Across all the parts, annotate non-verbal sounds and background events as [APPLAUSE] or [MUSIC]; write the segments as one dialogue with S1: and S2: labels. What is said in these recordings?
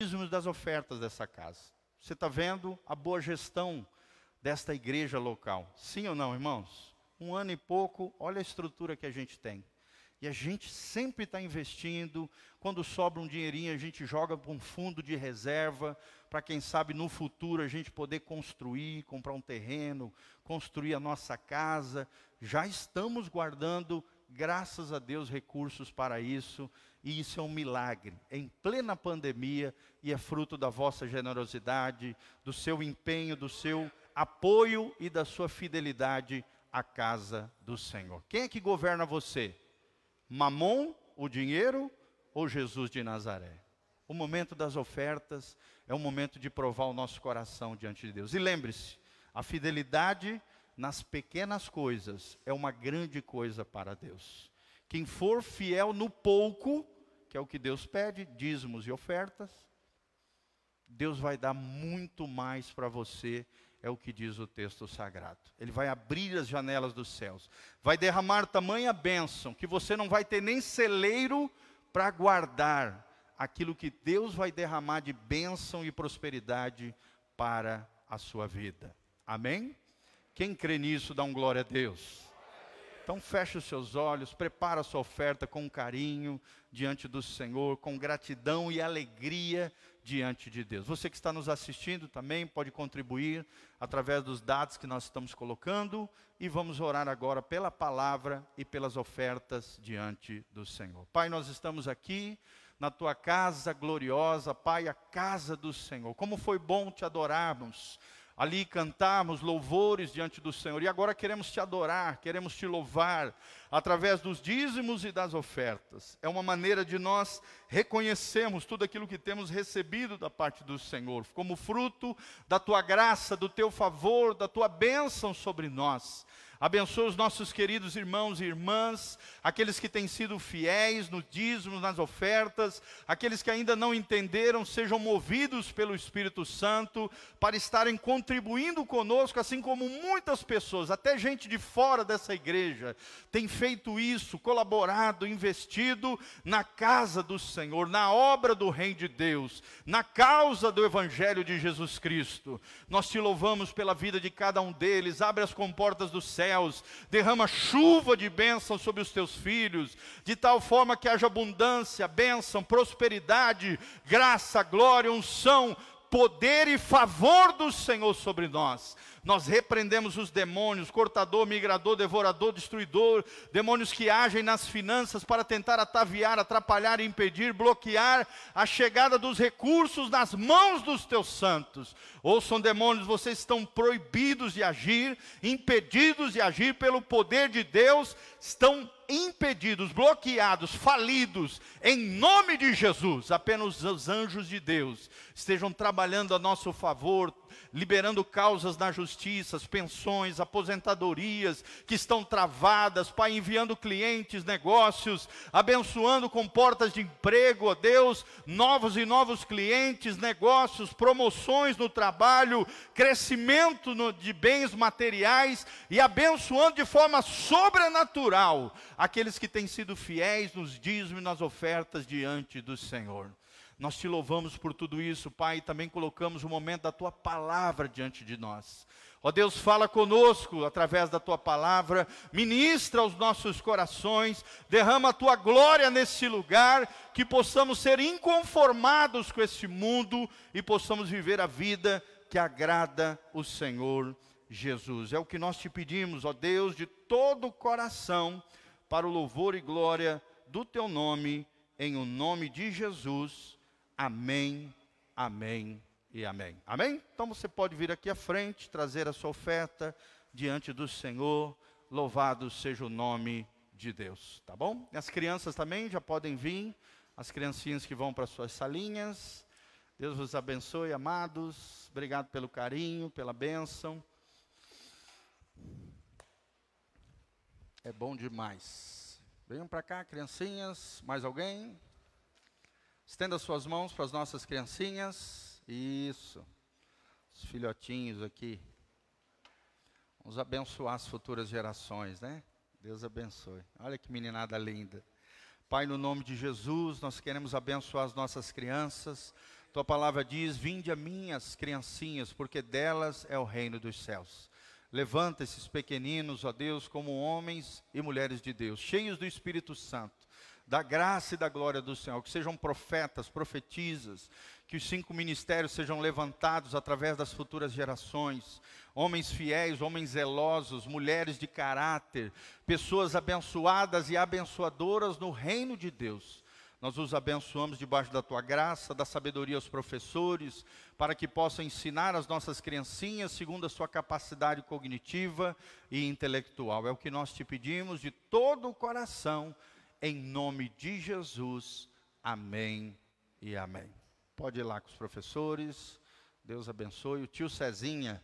S1: dízimos das ofertas dessa casa. Você está vendo a boa gestão desta igreja local. Sim ou não, irmãos? Um ano e pouco, olha a estrutura que a gente tem. E a gente sempre está investindo. Quando sobra um dinheirinho, a gente joga para um fundo de reserva, para quem sabe no futuro a gente poder construir, comprar um terreno, construir a nossa casa. Já estamos guardando, graças a Deus, recursos para isso. E isso é um milagre. Em plena pandemia e é fruto da vossa generosidade, do seu empenho, do seu apoio e da sua fidelidade à casa do Senhor. Quem é que governa você? Mamon, o dinheiro, ou Jesus de Nazaré? O momento das ofertas é o momento de provar o nosso coração diante de Deus. E lembre-se, a fidelidade nas pequenas coisas é uma grande coisa para Deus. Quem for fiel no pouco, que é o que Deus pede, dízimos e ofertas, Deus vai dar muito mais para você é o que diz o texto sagrado. Ele vai abrir as janelas dos céus, vai derramar tamanha bênção que você não vai ter nem celeiro para guardar aquilo que Deus vai derramar de bênção e prosperidade para a sua vida. Amém? Quem crê nisso, dá um glória a Deus. Então feche os seus olhos, prepara a sua oferta com carinho diante do Senhor, com gratidão e alegria diante de Deus. Você que está nos assistindo também pode contribuir através dos dados que nós estamos colocando e vamos orar agora pela palavra e pelas ofertas diante do Senhor. Pai, nós estamos aqui na tua casa gloriosa, Pai, a casa do Senhor. Como foi bom te adorarmos ali cantarmos louvores diante do Senhor. E agora queremos te adorar, queremos te louvar através dos dízimos e das ofertas. É uma maneira de nós reconhecermos tudo aquilo que temos recebido da parte do Senhor, como fruto da tua graça, do teu favor, da tua bênção sobre nós. Abençoa os nossos queridos irmãos e irmãs, aqueles que têm sido fiéis no dízimo, nas ofertas, aqueles que ainda não entenderam, sejam movidos pelo Espírito Santo para estarem contribuindo conosco, assim como muitas pessoas, até gente de fora dessa igreja, tem feito isso, colaborado, investido na casa do Senhor, na obra do Reino de Deus, na causa do Evangelho de Jesus Cristo. Nós te louvamos pela vida de cada um deles, abre as comportas do céu céus, derrama chuva de bênção sobre os teus filhos, de tal forma que haja abundância, bênção, prosperidade, graça, glória, unção, poder e favor do Senhor sobre nós. Nós repreendemos os demônios, cortador, migrador, devorador, destruidor, demônios que agem nas finanças para tentar ataviar, atrapalhar, impedir, bloquear a chegada dos recursos nas mãos dos teus santos. Ouçam demônios, vocês estão proibidos de agir, impedidos de agir pelo poder de Deus, estão impedidos, bloqueados, falidos, em nome de Jesus. Apenas os anjos de Deus estejam trabalhando a nosso favor, liberando causas na justiça, pensões, aposentadorias que estão travadas, Pai, enviando clientes, negócios, abençoando com portas de emprego, ó Deus, novos e novos clientes, negócios, promoções no trabalho, crescimento no, de bens materiais e abençoando de forma sobrenatural aqueles que têm sido fiéis nos dízimos e nas ofertas diante do Senhor. Nós te louvamos por tudo isso, Pai, e também colocamos o momento da tua palavra diante de nós. Ó Deus, fala conosco através da tua palavra, ministra aos nossos corações, derrama a tua glória nesse lugar, que possamos ser inconformados com este mundo e possamos viver a vida que agrada o Senhor Jesus. É o que nós te pedimos, ó Deus, de todo o coração, para o louvor e glória do teu nome, em o nome de Jesus. Amém, amém e amém. Amém? Então você pode vir aqui à frente, trazer a sua oferta diante do Senhor. Louvado seja o nome de Deus, tá bom? E as crianças também já podem vir, as criancinhas que vão para suas salinhas. Deus vos abençoe, amados. Obrigado pelo carinho, pela bênção. É bom demais. Venham para cá, criancinhas. Mais alguém? Estenda suas mãos para as nossas criancinhas. Isso. Os filhotinhos aqui. Vamos abençoar as futuras gerações, né? Deus abençoe. Olha que meninada linda. Pai, no nome de Jesus, nós queremos abençoar as nossas crianças. tua palavra diz: Vinde a minhas criancinhas, porque delas é o reino dos céus. Levanta esses pequeninos, ó Deus, como homens e mulheres de Deus, cheios do Espírito Santo, da graça e da glória do Senhor, que sejam profetas, profetizas, que os cinco ministérios sejam levantados através das futuras gerações, homens fiéis, homens zelosos, mulheres de caráter, pessoas abençoadas e abençoadoras no reino de Deus. Nós os abençoamos debaixo da tua graça, da sabedoria aos professores, para que possam ensinar as nossas criancinhas segundo a sua capacidade cognitiva e intelectual. É o que nós te pedimos de todo o coração, em nome de Jesus. Amém e amém. Pode ir lá com os professores. Deus abençoe. O tio Cezinha.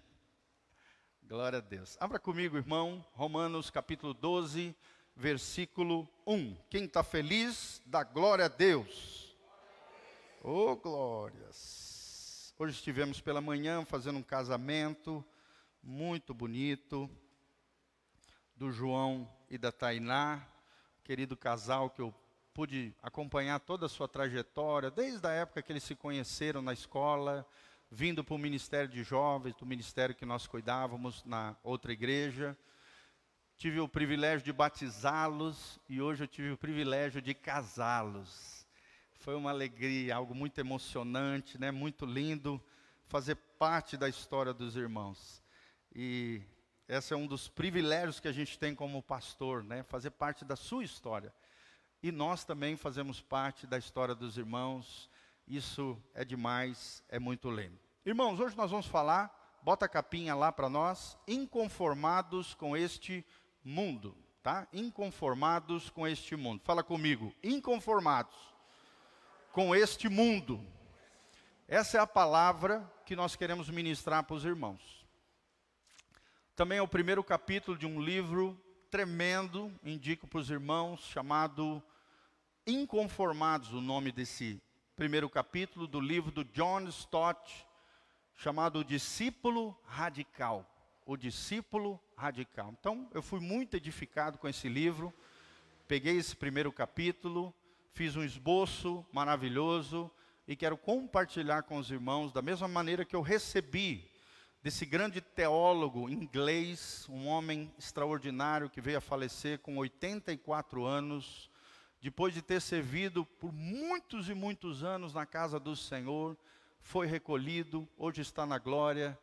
S1: Glória a Deus. Abra comigo, irmão, Romanos capítulo 12 versículo 1. Quem está feliz, dá glória a Deus. Oh, glórias. Hoje estivemos pela manhã fazendo um casamento muito bonito do João e da Tainá, querido casal que eu pude acompanhar toda a sua trajetória, desde a época que eles se conheceram na escola, vindo para o ministério de jovens, do ministério que nós cuidávamos na outra igreja tive o privilégio de batizá-los e hoje eu tive o privilégio de casá-los. Foi uma alegria, algo muito emocionante, né? Muito lindo fazer parte da história dos irmãos. E esse é um dos privilégios que a gente tem como pastor, né? Fazer parte da sua história. E nós também fazemos parte da história dos irmãos. Isso é demais, é muito lindo. Irmãos, hoje nós vamos falar, bota a capinha lá para nós, inconformados com este mundo, tá? Inconformados com este mundo. Fala comigo, inconformados com este mundo. Essa é a palavra que nós queremos ministrar para os irmãos. Também é o primeiro capítulo de um livro tremendo, indico para os irmãos, chamado Inconformados, o nome desse primeiro capítulo do livro do John Stott, chamado Discípulo Radical o discípulo radical. Então, eu fui muito edificado com esse livro. Peguei esse primeiro capítulo, fiz um esboço maravilhoso e quero compartilhar com os irmãos da mesma maneira que eu recebi desse grande teólogo inglês, um homem extraordinário que veio a falecer com 84 anos, depois de ter servido por muitos e muitos anos na casa do Senhor, foi recolhido, hoje está na glória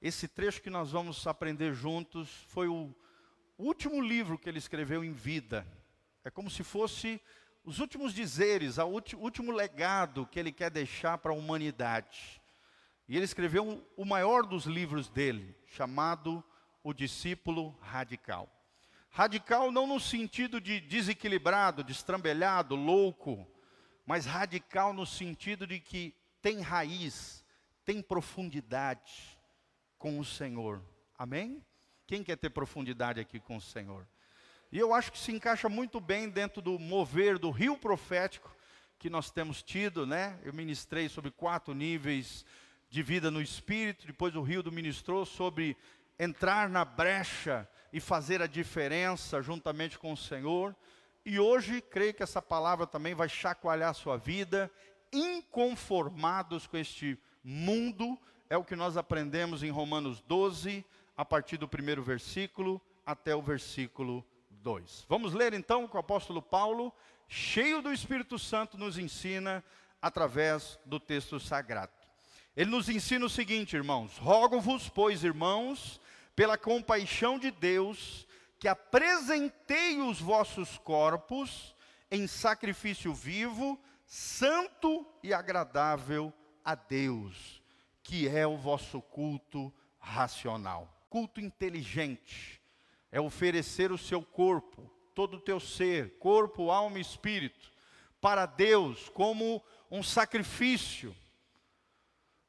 S1: esse trecho que nós vamos aprender juntos foi o último livro que ele escreveu em vida. É como se fosse os últimos dizeres, o último legado que ele quer deixar para a humanidade. E ele escreveu o maior dos livros dele, chamado O Discípulo Radical. Radical não no sentido de desequilibrado, destrambelhado, louco, mas radical no sentido de que tem raiz, tem profundidade com o Senhor. Amém? Quem quer ter profundidade aqui com o Senhor? E eu acho que se encaixa muito bem dentro do mover do rio profético que nós temos tido, né? Eu ministrei sobre quatro níveis de vida no espírito, depois o rio do ministrou sobre entrar na brecha e fazer a diferença juntamente com o Senhor. E hoje creio que essa palavra também vai chacoalhar a sua vida, inconformados com este mundo é o que nós aprendemos em Romanos 12, a partir do primeiro versículo até o versículo 2. Vamos ler então o que o apóstolo Paulo, cheio do Espírito Santo, nos ensina através do texto sagrado. Ele nos ensina o seguinte, irmãos: Rogo-vos, pois, irmãos, pela compaixão de Deus, que apresentei os vossos corpos em sacrifício vivo, santo e agradável a Deus que é o vosso culto racional. Culto inteligente é oferecer o seu corpo, todo o teu ser, corpo, alma e espírito, para Deus como um sacrifício.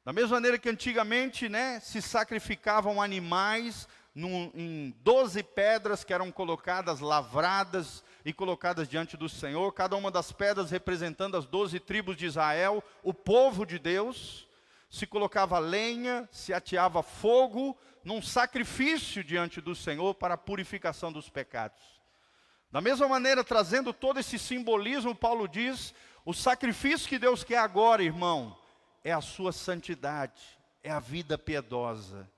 S1: Da mesma maneira que antigamente, né, se sacrificavam animais num, em doze pedras que eram colocadas, lavradas e colocadas diante do Senhor, cada uma das pedras representando as doze tribos de Israel, o povo de Deus se colocava lenha, se ateava fogo num sacrifício diante do Senhor para a purificação dos pecados. Da mesma maneira, trazendo todo esse simbolismo, Paulo diz: o sacrifício que Deus quer agora, irmão, é a sua santidade, é a vida piedosa,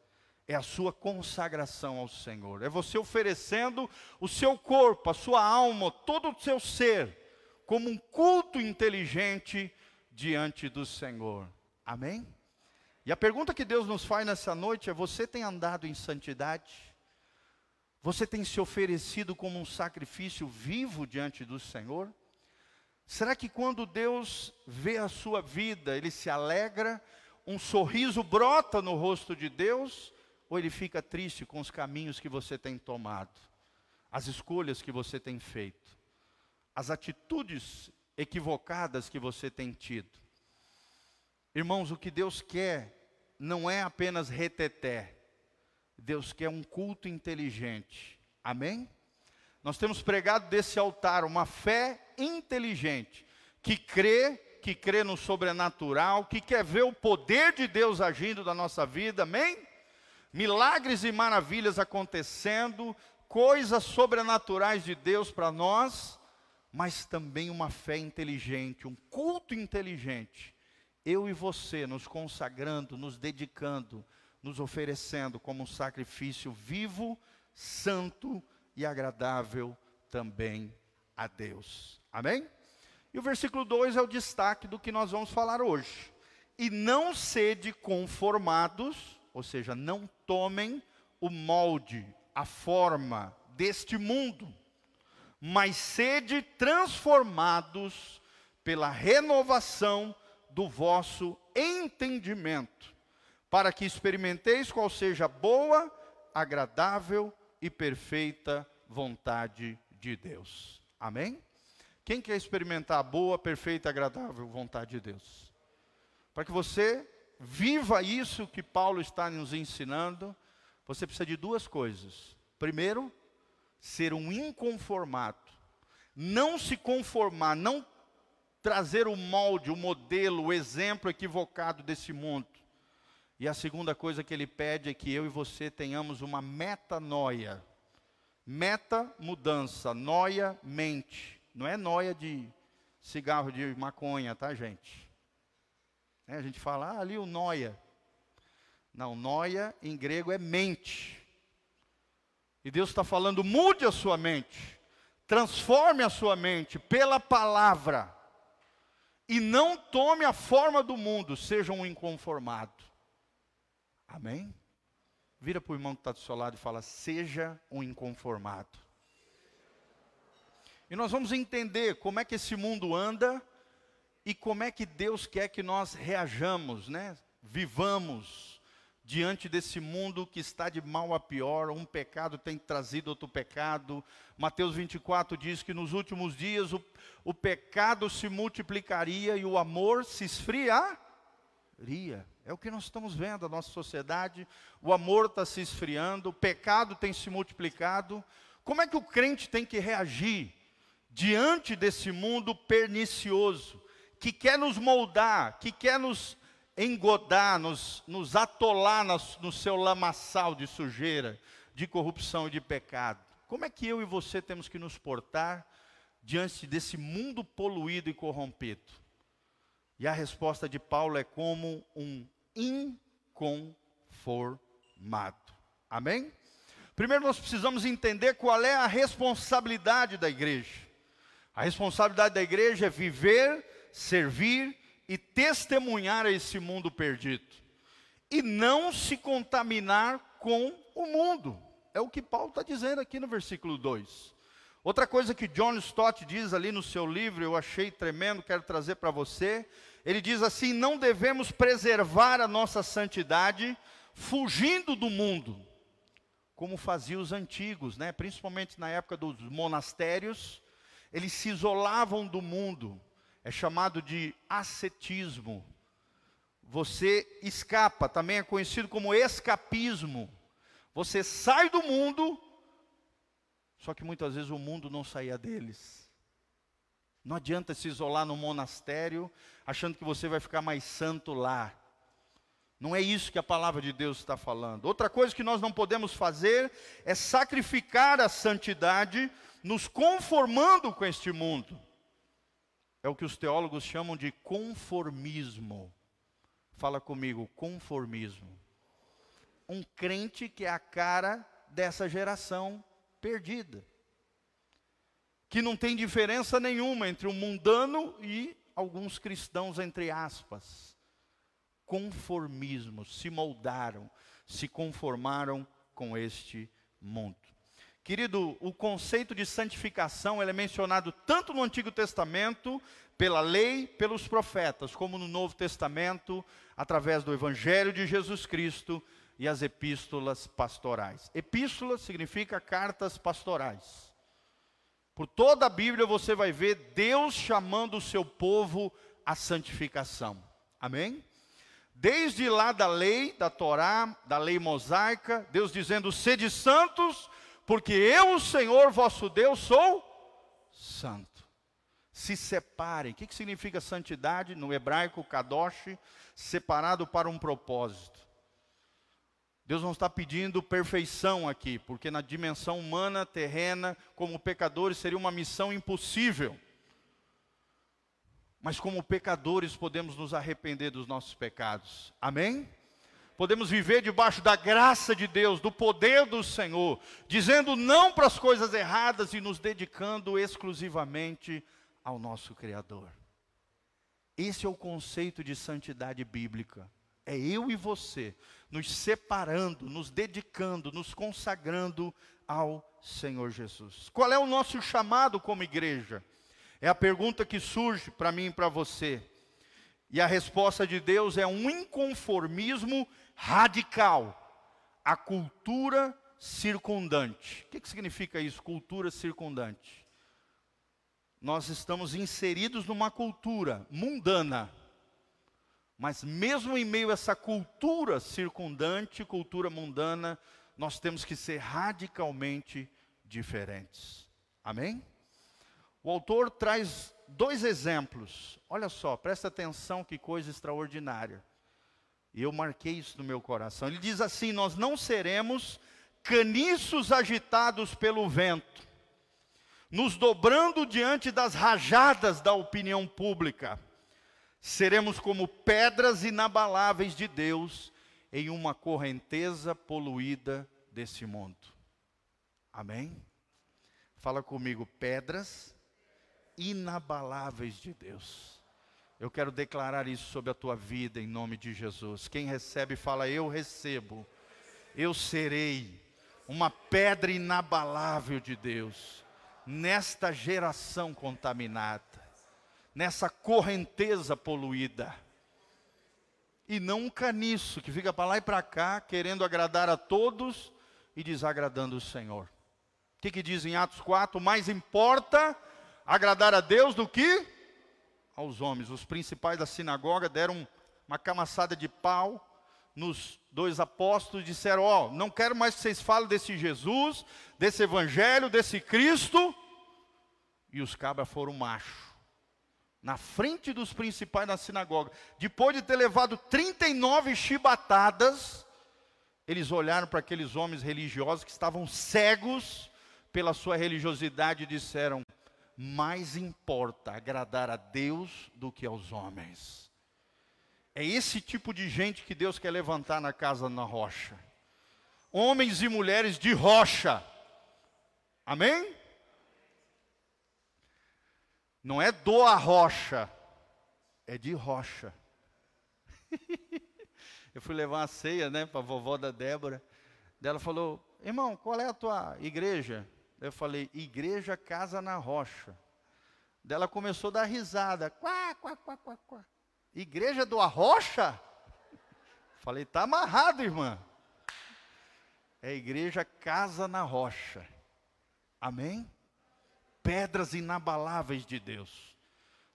S1: é a sua consagração ao Senhor, é você oferecendo o seu corpo, a sua alma, todo o seu ser, como um culto inteligente diante do Senhor. Amém? E a pergunta que Deus nos faz nessa noite é: você tem andado em santidade? Você tem se oferecido como um sacrifício vivo diante do Senhor? Será que quando Deus vê a sua vida, ele se alegra, um sorriso brota no rosto de Deus, ou ele fica triste com os caminhos que você tem tomado, as escolhas que você tem feito, as atitudes equivocadas que você tem tido? Irmãos, o que Deus quer não é apenas reteté, Deus quer um culto inteligente. Amém? Nós temos pregado desse altar uma fé inteligente, que crê, que crê no sobrenatural, que quer ver o poder de Deus agindo na nossa vida, amém? Milagres e maravilhas acontecendo, coisas sobrenaturais de Deus para nós, mas também uma fé inteligente, um culto inteligente. Eu e você nos consagrando, nos dedicando, nos oferecendo como um sacrifício vivo, santo e agradável também a Deus. Amém? E o versículo 2 é o destaque do que nós vamos falar hoje. E não sede conformados, ou seja, não tomem o molde, a forma deste mundo, mas sede transformados pela renovação do vosso entendimento, para que experimenteis qual seja a boa, agradável e perfeita vontade de Deus. Amém? Quem quer experimentar a boa, perfeita agradável vontade de Deus? Para que você viva isso que Paulo está nos ensinando, você precisa de duas coisas. Primeiro, ser um inconformado. Não se conformar, não trazer o molde, o modelo, o exemplo equivocado desse mundo. E a segunda coisa que ele pede é que eu e você tenhamos uma metanoia. Meta mudança, noia mente. Não é noia de cigarro de maconha, tá, gente? É, a gente fala, ah, ali o noia. Não, noia em grego é mente. E Deus está falando, mude a sua mente. Transforme a sua mente pela palavra. E não tome a forma do mundo, seja um inconformado. Amém? Vira para o irmão que está do seu lado e fala: seja um inconformado. E nós vamos entender como é que esse mundo anda e como é que Deus quer que nós reajamos, né? Vivamos diante desse mundo que está de mal a pior, um pecado tem trazido outro pecado. Mateus 24 diz que nos últimos dias o, o pecado se multiplicaria e o amor se esfriaria. É o que nós estamos vendo, a nossa sociedade, o amor está se esfriando, o pecado tem se multiplicado. Como é que o crente tem que reagir diante desse mundo pernicioso, que quer nos moldar, que quer nos engodar, nos, nos atolar no seu lamaçal de sujeira, de corrupção e de pecado? Como é que eu e você temos que nos portar diante desse mundo poluído e corrompido? E a resposta de Paulo é como um inconformado. Amém? Primeiro nós precisamos entender qual é a responsabilidade da igreja. A responsabilidade da igreja é viver, servir e testemunhar a esse mundo perdido. E não se contaminar com o mundo. É o que Paulo está dizendo aqui no versículo 2. Outra coisa que John Stott diz ali no seu livro, eu achei tremendo, quero trazer para você, ele diz assim: não devemos preservar a nossa santidade fugindo do mundo, como faziam os antigos, né? principalmente na época dos monastérios, eles se isolavam do mundo, é chamado de ascetismo. Você escapa, também é conhecido como escapismo. Você sai do mundo, só que muitas vezes o mundo não saía deles. Não adianta se isolar no monastério achando que você vai ficar mais santo lá. Não é isso que a palavra de Deus está falando. Outra coisa que nós não podemos fazer é sacrificar a santidade, nos conformando com este mundo. É o que os teólogos chamam de conformismo. Fala comigo, conformismo. Um crente que é a cara dessa geração perdida. Que não tem diferença nenhuma entre o mundano e alguns cristãos, entre aspas. Conformismo, se moldaram, se conformaram com este mundo. Querido, o conceito de santificação é mencionado tanto no Antigo Testamento, pela lei, pelos profetas, como no Novo Testamento, através do Evangelho de Jesus Cristo e as epístolas pastorais. Epístola significa cartas pastorais. Por toda a Bíblia você vai ver Deus chamando o seu povo à santificação. Amém? Desde lá da lei, da Torá, da lei mosaica, Deus dizendo: sede santos, porque eu, o Senhor vosso Deus, sou santo. Se separem. O que, significa santidade? No hebraico, kadosh, separado para um propósito. Deus não está pedindo perfeição aqui, porque na dimensão humana, terrena, como pecadores, seria uma missão impossível. Mas como pecadores podemos nos arrepender dos nossos pecados. Amém? Podemos viver debaixo da graça de Deus, do poder do Senhor, dizendo não para as coisas erradas e nos dedicando exclusivamente ao nosso Criador. Esse é o conceito de santidade bíblica. É eu e você nos separando, nos dedicando, nos consagrando ao Senhor Jesus. Qual é o nosso chamado como igreja? É a pergunta que surge para mim e para você. E a resposta de Deus é um inconformismo radical à cultura circundante. O que, que significa isso, cultura circundante? Nós estamos inseridos numa cultura mundana, mas mesmo em meio a essa cultura circundante, cultura mundana, nós temos que ser radicalmente diferentes. Amém? O autor traz dois exemplos. Olha só, presta atenção que coisa extraordinária. E eu marquei isso no meu coração. Ele diz assim: Nós não seremos caniços agitados pelo vento, nos dobrando diante das rajadas da opinião pública. Seremos como pedras inabaláveis de Deus em uma correnteza poluída desse mundo. Amém? Fala comigo, pedras inabaláveis de Deus. Eu quero declarar isso sobre a tua vida em nome de Jesus. Quem recebe, fala: Eu recebo, eu serei uma pedra inabalável de Deus nesta geração contaminada, nessa correnteza poluída. E não um caniço que fica para lá e para cá, querendo agradar a todos e desagradando o Senhor. O que, que diz em Atos 4? Mais importa agradar a Deus do que aos homens. Os principais da sinagoga deram uma camaçada de pau nos dois apóstolos e disseram: Ó, oh, não quero mais que vocês falem desse Jesus, desse Evangelho, desse Cristo. E os cabras foram macho. Na frente dos principais da sinagoga. Depois de ter levado 39 chibatadas, eles olharam para aqueles homens religiosos que estavam cegos pela sua religiosidade e disseram: mais importa agradar a Deus do que aos homens. É esse tipo de gente que Deus quer levantar na casa na rocha. Homens e mulheres de rocha. Amém? Não é do a rocha, é de rocha. [LAUGHS] Eu fui levar uma ceia, né, para a vovó da Débora. Ela falou: "Irmão, qual é a tua igreja?" Eu falei, igreja casa na rocha. Dela começou a dar risada. Quá, quá, quá, quá, quá. Igreja do Arrocha? Falei, tá amarrado, irmã. É igreja casa na rocha. Amém? Pedras inabaláveis de Deus.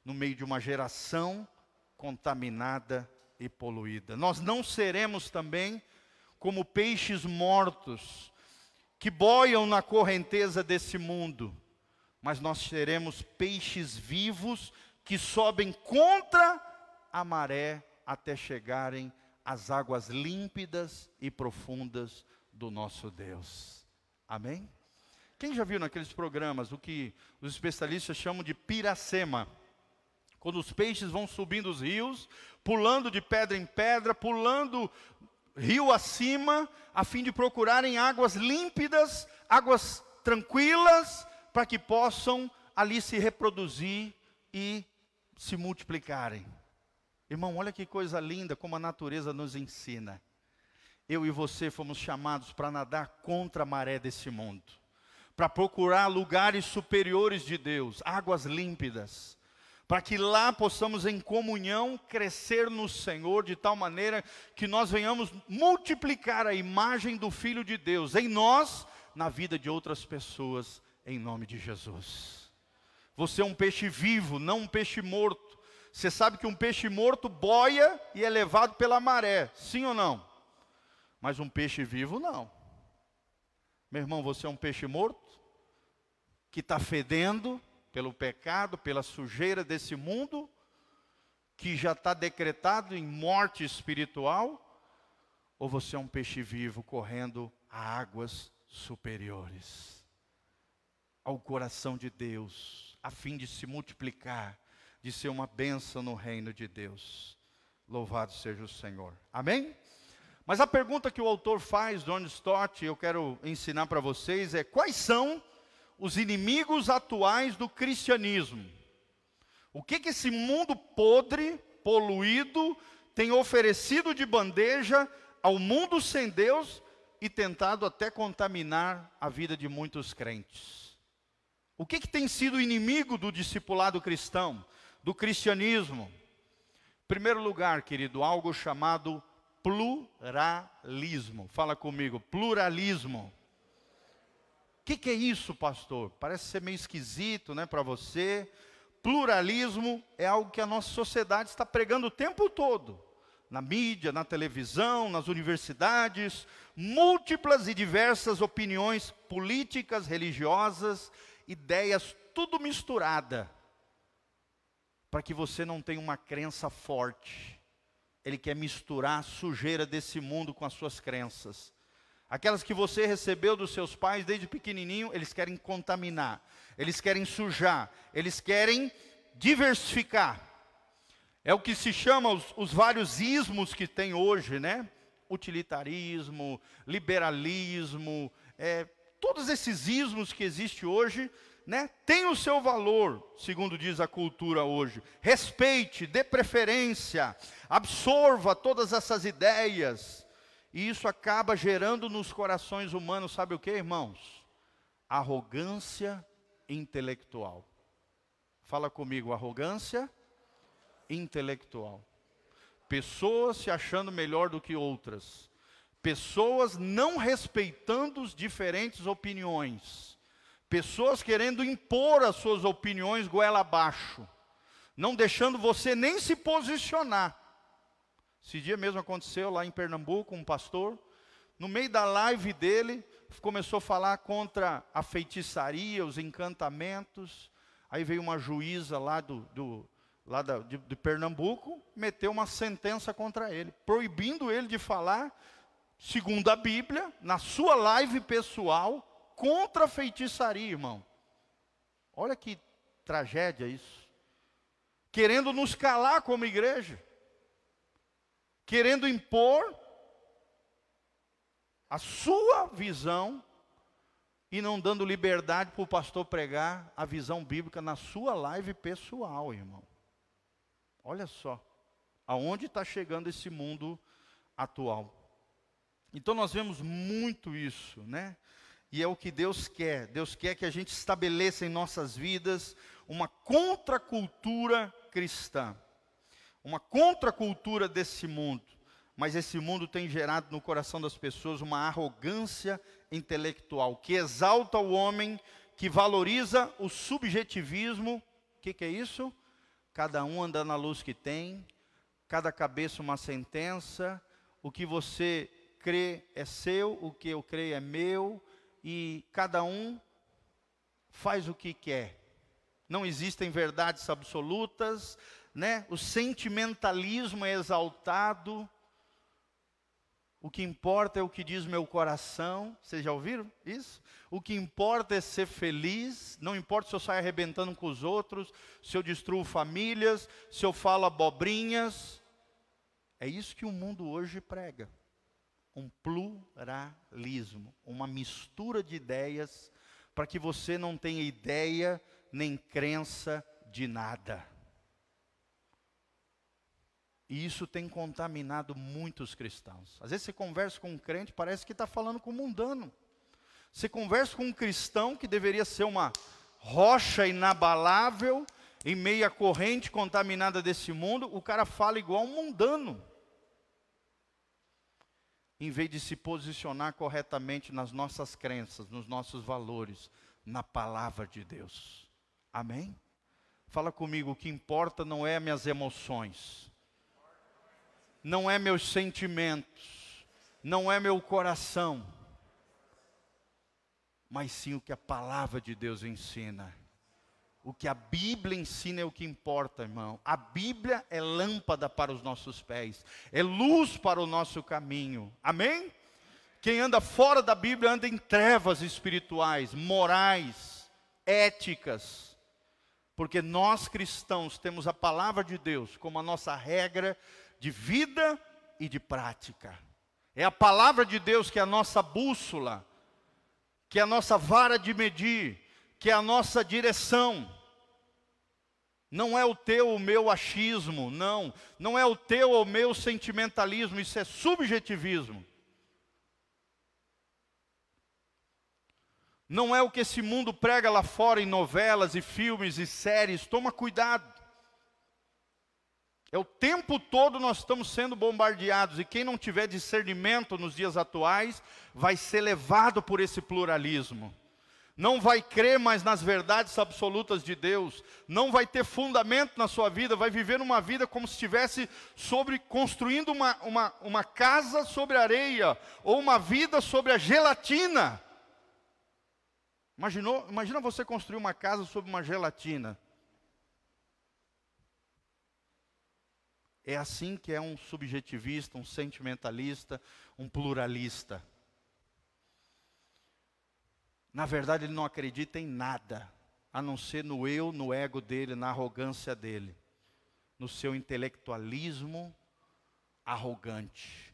S1: No meio de uma geração contaminada e poluída. Nós não seremos também como peixes mortos que boiam na correnteza desse mundo, mas nós seremos peixes vivos que sobem contra a maré até chegarem às águas límpidas e profundas do nosso Deus. Amém? Quem já viu naqueles programas o que os especialistas chamam de piracema? Quando os peixes vão subindo os rios, pulando de pedra em pedra, pulando rio acima, a fim de procurarem águas límpidas, águas tranquilas, para que possam ali se reproduzir e se multiplicarem. Irmão, olha que coisa linda como a natureza nos ensina. Eu e você fomos chamados para nadar contra a maré desse mundo, para procurar lugares superiores de Deus, águas límpidas, para que lá possamos em comunhão crescer no Senhor de tal maneira que nós venhamos multiplicar a imagem do Filho de Deus em nós, na vida de outras pessoas, em nome de Jesus. Você é um peixe vivo, não um peixe morto. Você sabe que um peixe morto boia e é levado pela maré, sim ou não? Mas um peixe vivo não. Meu irmão, você é um peixe morto que está fedendo, pelo pecado, pela sujeira desse mundo, que já está decretado em morte espiritual, ou você é um peixe vivo correndo a águas superiores, ao coração de Deus, a fim de se multiplicar, de ser uma bênção no reino de Deus. Louvado seja o Senhor. Amém? Mas a pergunta que o autor faz, John Stott, eu quero ensinar para vocês é: quais são os inimigos atuais do cristianismo. O que, que esse mundo podre, poluído, tem oferecido de bandeja ao mundo sem Deus e tentado até contaminar a vida de muitos crentes? O que, que tem sido inimigo do discipulado cristão, do cristianismo? Em primeiro lugar, querido, algo chamado pluralismo. Fala comigo, pluralismo que, que é isso, pastor? Parece ser meio esquisito né, para você. Pluralismo é algo que a nossa sociedade está pregando o tempo todo. Na mídia, na televisão, nas universidades, múltiplas e diversas opiniões políticas, religiosas, ideias, tudo misturada. Para que você não tenha uma crença forte. Ele quer misturar a sujeira desse mundo com as suas crenças. Aquelas que você recebeu dos seus pais desde pequenininho, eles querem contaminar, eles querem sujar, eles querem diversificar. É o que se chama os, os vários ismos que tem hoje, né? Utilitarismo, liberalismo, é, todos esses ismos que existem hoje, né, tem o seu valor, segundo diz a cultura hoje. Respeite, dê preferência, absorva todas essas ideias. E isso acaba gerando nos corações humanos, sabe o que, irmãos? Arrogância intelectual. Fala comigo, arrogância intelectual. Pessoas se achando melhor do que outras. Pessoas não respeitando as diferentes opiniões. Pessoas querendo impor as suas opiniões goela abaixo. Não deixando você nem se posicionar. Esse dia mesmo aconteceu lá em Pernambuco, um pastor, no meio da live dele, começou a falar contra a feitiçaria, os encantamentos. Aí veio uma juíza lá, do, do lá da, de, de Pernambuco, meteu uma sentença contra ele, proibindo ele de falar, segundo a Bíblia, na sua live pessoal, contra a feitiçaria, irmão. Olha que tragédia isso. Querendo nos calar como igreja querendo impor a sua visão e não dando liberdade para o pastor pregar a visão bíblica na sua live pessoal, irmão. Olha só, aonde está chegando esse mundo atual. Então nós vemos muito isso, né? E é o que Deus quer. Deus quer que a gente estabeleça em nossas vidas uma contracultura cristã uma contracultura desse mundo, mas esse mundo tem gerado no coração das pessoas uma arrogância intelectual que exalta o homem, que valoriza o subjetivismo. O que, que é isso? Cada um anda na luz que tem, cada cabeça uma sentença, o que você crê é seu, o que eu creio é meu, e cada um faz o que quer. Não existem verdades absolutas, né? O sentimentalismo é exaltado. O que importa é o que diz meu coração. Vocês já ouviram isso? O que importa é ser feliz. Não importa se eu saio arrebentando com os outros, se eu destruo famílias, se eu falo abobrinhas. É isso que o mundo hoje prega. Um pluralismo, uma mistura de ideias, para que você não tenha ideia nem crença de nada. E isso tem contaminado muitos cristãos. Às vezes você conversa com um crente, parece que está falando com um mundano. Você conversa com um cristão que deveria ser uma rocha inabalável, em meio à corrente contaminada desse mundo, o cara fala igual um mundano. Em vez de se posicionar corretamente nas nossas crenças, nos nossos valores, na palavra de Deus. Amém? Fala comigo, o que importa não é minhas emoções não é meus sentimentos, não é meu coração, mas sim o que a palavra de Deus ensina. O que a Bíblia ensina é o que importa, irmão. A Bíblia é lâmpada para os nossos pés, é luz para o nosso caminho. Amém? Quem anda fora da Bíblia anda em trevas espirituais, morais, éticas. Porque nós cristãos temos a palavra de Deus como a nossa regra de vida e de prática. É a palavra de Deus que é a nossa bússola, que é a nossa vara de medir, que é a nossa direção. Não é o teu o meu achismo, não. Não é o teu ou meu sentimentalismo, isso é subjetivismo. Não é o que esse mundo prega lá fora em novelas e filmes e séries, toma cuidado. É o tempo todo nós estamos sendo bombardeados, e quem não tiver discernimento nos dias atuais, vai ser levado por esse pluralismo. Não vai crer mais nas verdades absolutas de Deus, não vai ter fundamento na sua vida, vai viver uma vida como se estivesse sobre, construindo uma, uma, uma casa sobre areia, ou uma vida sobre a gelatina. Imaginou, imagina você construir uma casa sobre uma gelatina. É assim que é um subjetivista, um sentimentalista, um pluralista. Na verdade, ele não acredita em nada, a não ser no eu, no ego dele, na arrogância dele, no seu intelectualismo arrogante.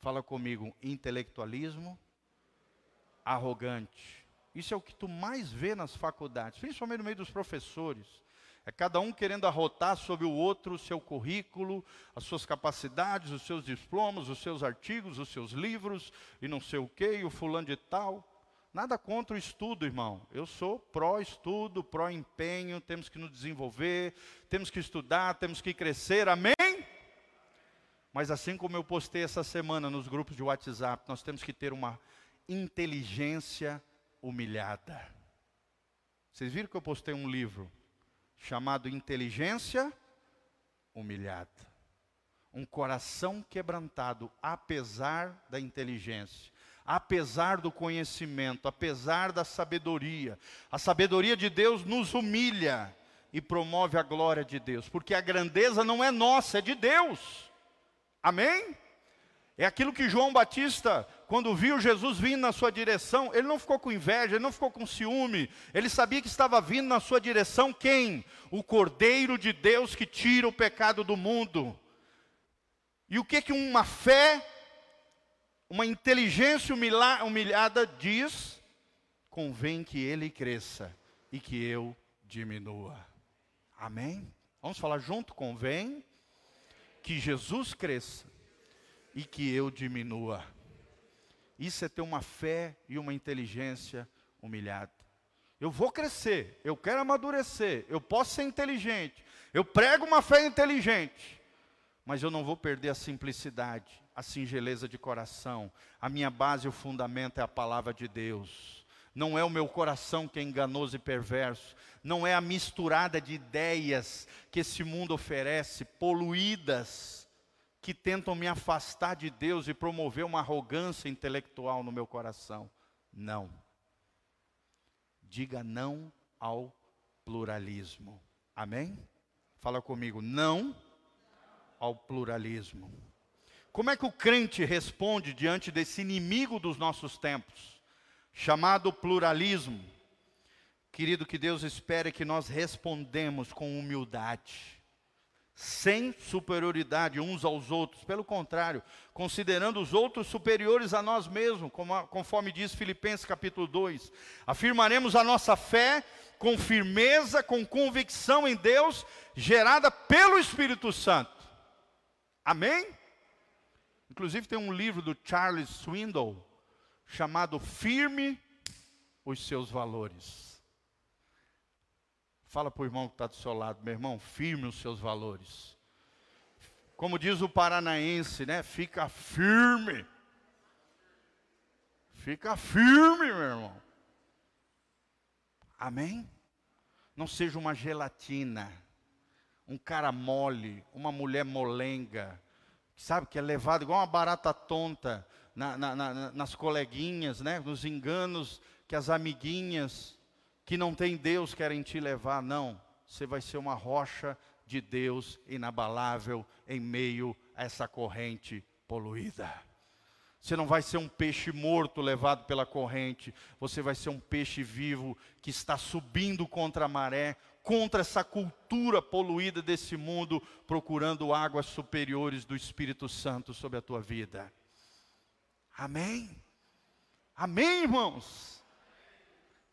S1: Fala comigo, intelectualismo arrogante. Isso é o que tu mais vê nas faculdades, principalmente no meio dos professores. É cada um querendo arrotar sobre o outro o seu currículo, as suas capacidades, os seus diplomas, os seus artigos, os seus livros, e não sei o quê, e o fulano de tal. Nada contra o estudo, irmão. Eu sou pró-estudo, pró-empenho, temos que nos desenvolver, temos que estudar, temos que crescer, amém? Mas assim como eu postei essa semana nos grupos de WhatsApp, nós temos que ter uma inteligência humilhada. Vocês viram que eu postei um livro? Chamado inteligência humilhada. Um coração quebrantado, apesar da inteligência, apesar do conhecimento, apesar da sabedoria. A sabedoria de Deus nos humilha e promove a glória de Deus, porque a grandeza não é nossa, é de Deus. Amém? É aquilo que João Batista, quando viu Jesus vindo na sua direção, ele não ficou com inveja, ele não ficou com ciúme, ele sabia que estava vindo na sua direção quem? O Cordeiro de Deus que tira o pecado do mundo. E o que que uma fé, uma inteligência humilhada diz? Convém que ele cresça e que eu diminua. Amém? Vamos falar junto? Convém que Jesus cresça e que eu diminua. Isso é ter uma fé e uma inteligência humilhada. Eu vou crescer, eu quero amadurecer, eu posso ser inteligente, eu prego uma fé inteligente, mas eu não vou perder a simplicidade, a singeleza de coração. A minha base, o fundamento é a palavra de Deus. Não é o meu coração que é enganoso e perverso, não é a misturada de ideias que esse mundo oferece, poluídas que tentam me afastar de Deus e promover uma arrogância intelectual no meu coração. Não. Diga não ao pluralismo. Amém? Fala comigo, não ao pluralismo. Como é que o crente responde diante desse inimigo dos nossos tempos, chamado pluralismo? Querido, que Deus espere que nós respondemos com humildade, sem superioridade uns aos outros, pelo contrário, considerando os outros superiores a nós mesmos, conforme diz Filipenses capítulo 2. Afirmaremos a nossa fé com firmeza, com convicção em Deus, gerada pelo Espírito Santo. Amém? Inclusive tem um livro do Charles Swindoll chamado Firme os seus valores. Fala para o irmão que está do seu lado, meu irmão, firme os seus valores. Como diz o paranaense, né? Fica firme. Fica firme, meu irmão. Amém? Não seja uma gelatina, um cara mole, uma mulher molenga, sabe, que é levado igual uma barata tonta na, na, na, nas coleguinhas, né? nos enganos que as amiguinhas que não tem Deus querem te levar. Não, você vai ser uma rocha de Deus inabalável em meio a essa corrente poluída. Você não vai ser um peixe morto levado pela corrente, você vai ser um peixe vivo que está subindo contra a maré, contra essa cultura poluída desse mundo, procurando águas superiores do Espírito Santo sobre a tua vida. Amém? Amém, irmãos?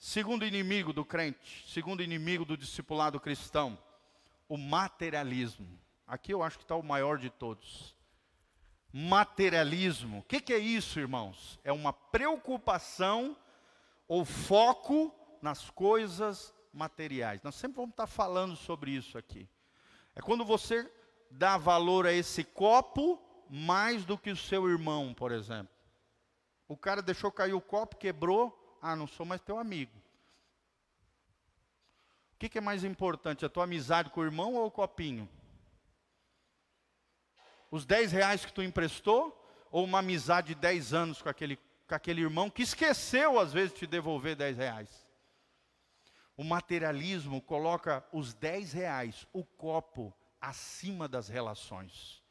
S1: Segundo inimigo do crente, segundo inimigo do discipulado cristão, o materialismo. Aqui eu acho que está o maior de todos. Materialismo. O que, que é isso, irmãos? É uma preocupação ou foco nas coisas materiais. Nós sempre vamos estar falando sobre isso aqui. É quando você dá valor a esse copo mais do que o seu irmão, por exemplo. O cara deixou cair o copo, quebrou. Ah, não sou mais teu amigo. O que, que é mais importante, a tua amizade com o irmão ou o copinho? Os 10 reais que tu emprestou ou uma amizade de 10 anos com aquele, com aquele irmão que esqueceu às vezes de te devolver 10 reais? O materialismo coloca os 10 reais, o copo, acima das relações,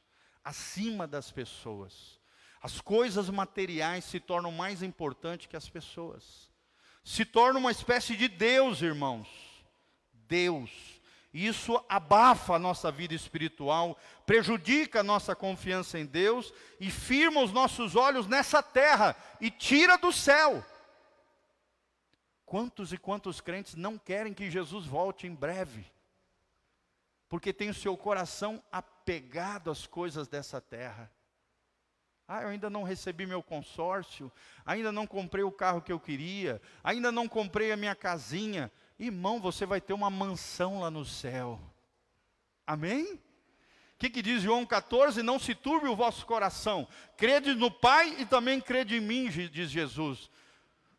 S1: acima das pessoas. As coisas materiais se tornam mais importantes que as pessoas. Se torna uma espécie de Deus, irmãos. Deus. Isso abafa a nossa vida espiritual, prejudica a nossa confiança em Deus e firma os nossos olhos nessa terra e tira do céu. Quantos e quantos crentes não querem que Jesus volte em breve? Porque tem o seu coração apegado às coisas dessa terra. Ah, eu ainda não recebi meu consórcio, ainda não comprei o carro que eu queria, ainda não comprei a minha casinha. Irmão, você vai ter uma mansão lá no céu. Amém? O que, que diz João 14? Não se turbe o vosso coração. Crede no Pai e também crede em mim, diz Jesus.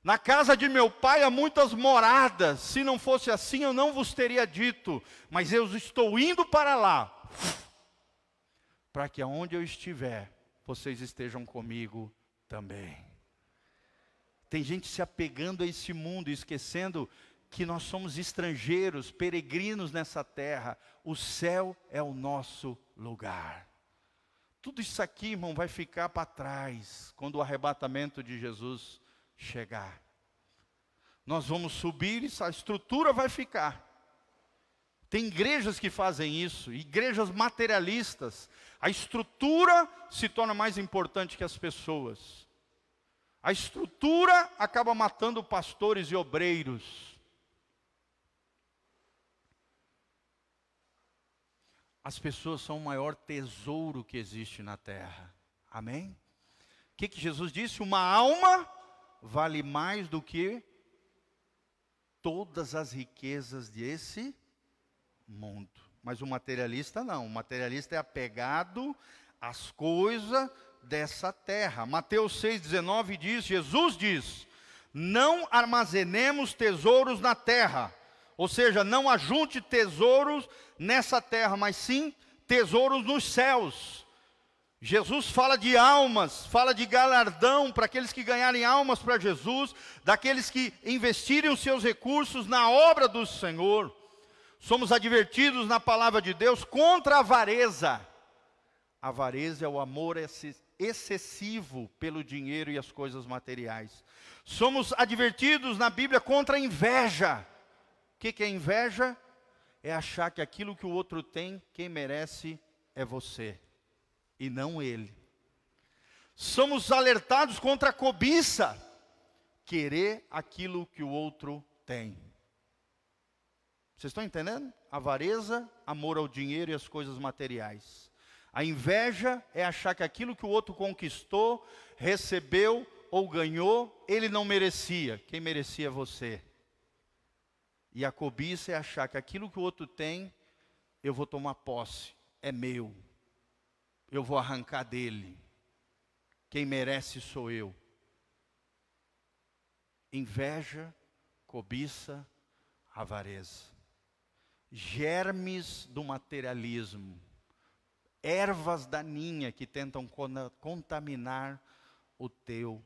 S1: Na casa de meu pai há muitas moradas, se não fosse assim eu não vos teria dito, mas eu estou indo para lá, para que aonde eu estiver, vocês estejam comigo também. Tem gente se apegando a esse mundo, esquecendo que nós somos estrangeiros, peregrinos nessa terra, o céu é o nosso lugar. Tudo isso aqui, irmão, vai ficar para trás quando o arrebatamento de Jesus chegar. Nós vamos subir e a estrutura vai ficar. Tem igrejas que fazem isso, igrejas materialistas. A estrutura se torna mais importante que as pessoas. A estrutura acaba matando pastores e obreiros. As pessoas são o maior tesouro que existe na terra. Amém? O que, que Jesus disse? Uma alma vale mais do que todas as riquezas desse mundo. Mas o materialista não. O materialista é apegado às coisas dessa terra. Mateus 6,19 diz: Jesus diz: Não armazenemos tesouros na terra. Ou seja, não ajunte tesouros nessa terra, mas sim tesouros nos céus Jesus fala de almas, fala de galardão para aqueles que ganharem almas para Jesus, daqueles que investirem os seus recursos na obra do Senhor. Somos advertidos na palavra de Deus contra a avareza. A avareza é o amor excessivo pelo dinheiro e as coisas materiais. Somos advertidos na Bíblia contra a inveja. O que, que é inveja? É achar que aquilo que o outro tem, quem merece é você e não ele. Somos alertados contra a cobiça, querer aquilo que o outro tem. Vocês estão entendendo? Avareza, amor ao dinheiro e às coisas materiais. A inveja é achar que aquilo que o outro conquistou, recebeu ou ganhou, ele não merecia. Quem merecia é você. E a cobiça é achar que aquilo que o outro tem, eu vou tomar posse, é meu. Eu vou arrancar dele. Quem merece sou eu. Inveja, cobiça, avareza. Germes do materialismo. Ervas daninhas que tentam contaminar o teu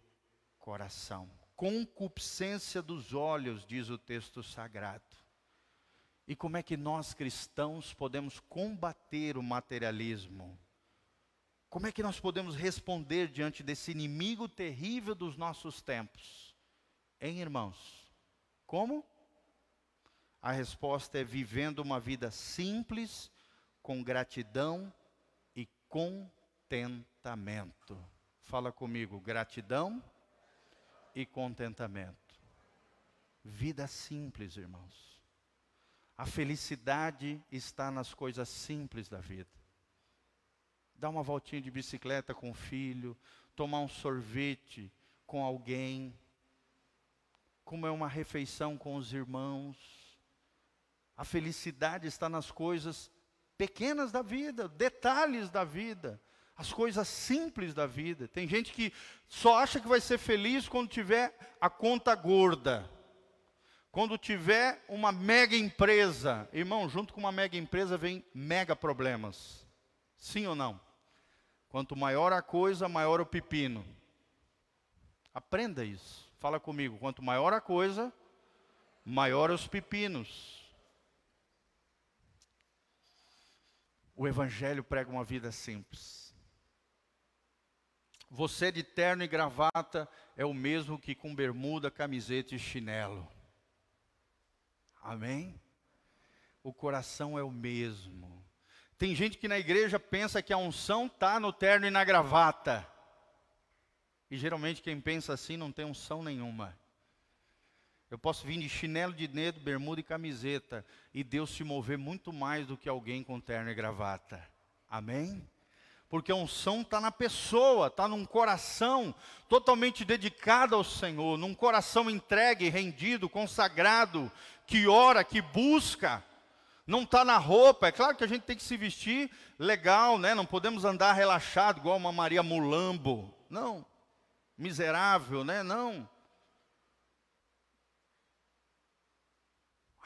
S1: coração. Concupiscência dos olhos, diz o texto sagrado. E como é que nós cristãos podemos combater o materialismo? Como é que nós podemos responder diante desse inimigo terrível dos nossos tempos? Hein, irmãos? Como? A resposta é vivendo uma vida simples, com gratidão e contentamento. Fala comigo, gratidão e contentamento. Vida simples, irmãos. A felicidade está nas coisas simples da vida dar uma voltinha de bicicleta com o filho, tomar um sorvete com alguém, comer uma refeição com os irmãos. A felicidade está nas coisas pequenas da vida, detalhes da vida, as coisas simples da vida. Tem gente que só acha que vai ser feliz quando tiver a conta gorda. Quando tiver uma mega empresa, irmão, junto com uma mega empresa vem mega problemas. Sim ou não? Quanto maior a coisa, maior o pepino. Aprenda isso. Fala comigo. Quanto maior a coisa, maior os pepinos. O Evangelho prega uma vida simples. Você de terno e gravata é o mesmo que com bermuda, camiseta e chinelo. Amém? O coração é o mesmo. Tem gente que na igreja pensa que a unção está no terno e na gravata. E geralmente quem pensa assim não tem unção nenhuma. Eu posso vir de chinelo de dedo, bermuda e camiseta, e Deus se mover muito mais do que alguém com terno e gravata. Amém? Porque a unção está na pessoa, está num coração totalmente dedicado ao Senhor, num coração entregue, rendido, consagrado, que ora, que busca não está na roupa. É claro que a gente tem que se vestir legal, né? Não podemos andar relaxado igual uma Maria Mulambo. Não. Miserável, né? Não.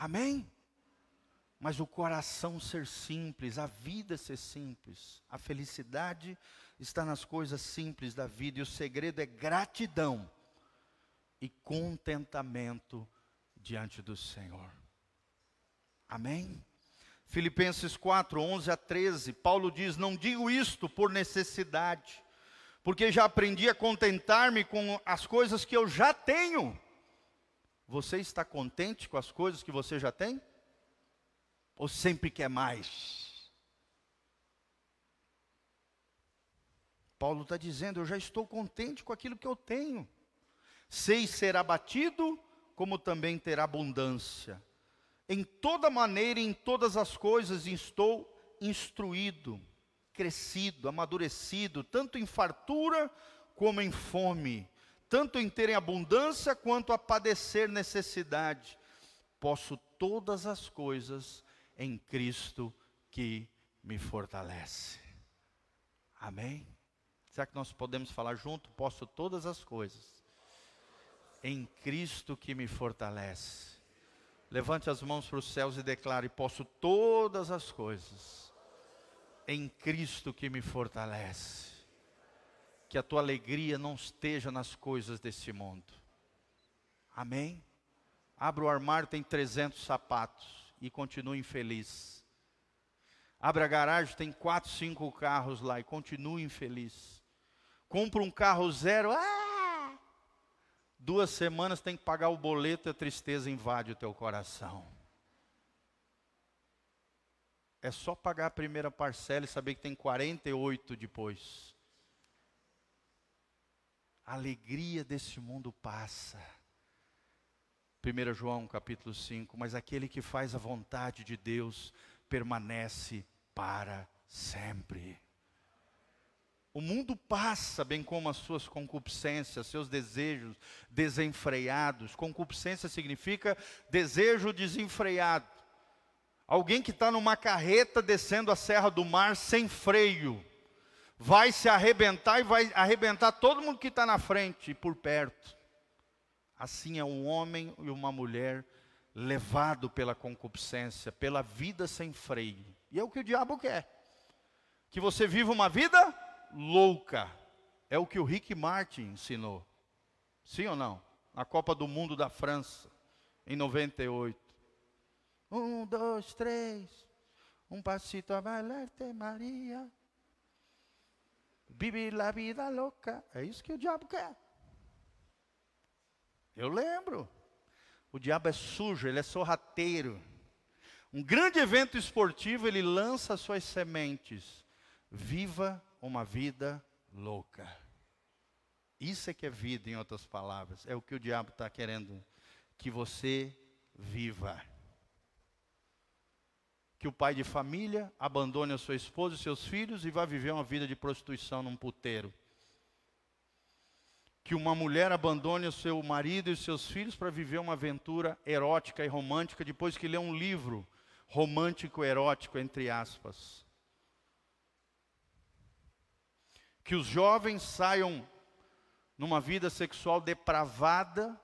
S1: Amém? Mas o coração ser simples, a vida ser simples, a felicidade está nas coisas simples da vida e o segredo é gratidão e contentamento diante do Senhor. Amém? Filipenses 4, 11 a 13, Paulo diz: Não digo isto por necessidade, porque já aprendi a contentar-me com as coisas que eu já tenho. Você está contente com as coisas que você já tem? Ou sempre quer mais? Paulo está dizendo: Eu já estou contente com aquilo que eu tenho. Sei ser abatido, como também ter abundância. Em toda maneira e em todas as coisas estou instruído, crescido, amadurecido, tanto em fartura como em fome, tanto em ter em abundância quanto a padecer necessidade. Posso todas as coisas em Cristo que me fortalece. Amém? Será que nós podemos falar junto? Posso todas as coisas em Cristo que me fortalece. Levante as mãos para os céus e declare: Posso todas as coisas em Cristo que me fortalece. Que a tua alegria não esteja nas coisas desse mundo. Amém? Abra o armário, tem 300 sapatos e continue infeliz. Abra a garagem, tem quatro, cinco carros lá e continue infeliz. compra um carro zero, ah! duas semanas tem que pagar o boleto e a tristeza invade o teu coração. É só pagar a primeira parcela e saber que tem 48 depois. A alegria desse mundo passa. 1 João capítulo 5, mas aquele que faz a vontade de Deus permanece para sempre. O mundo passa, bem como as suas concupiscências, seus desejos desenfreados. Concupiscência significa desejo desenfreado. Alguém que está numa carreta descendo a Serra do Mar sem freio, vai se arrebentar e vai arrebentar todo mundo que está na frente e por perto. Assim é um homem e uma mulher levado pela concupiscência, pela vida sem freio. E é o que o diabo quer. Que você viva uma vida louca. É o que o Rick Martin ensinou. Sim ou não? Na Copa do Mundo da França, em 98. Um, dois, três. Um passito a bailarte, Maria. Vive la vida louca. É isso que o diabo quer. Eu lembro. O diabo é sujo, ele é sorrateiro. Um grande evento esportivo, ele lança suas sementes. Viva uma vida louca. Isso é que é vida, em outras palavras. É o que o diabo está querendo que você viva. Que o pai de família abandone a sua esposa e seus filhos e vá viver uma vida de prostituição num puteiro. Que uma mulher abandone o seu marido e seus filhos para viver uma aventura erótica e romântica depois que lê um livro romântico erótico entre aspas. que os jovens saiam numa vida sexual depravada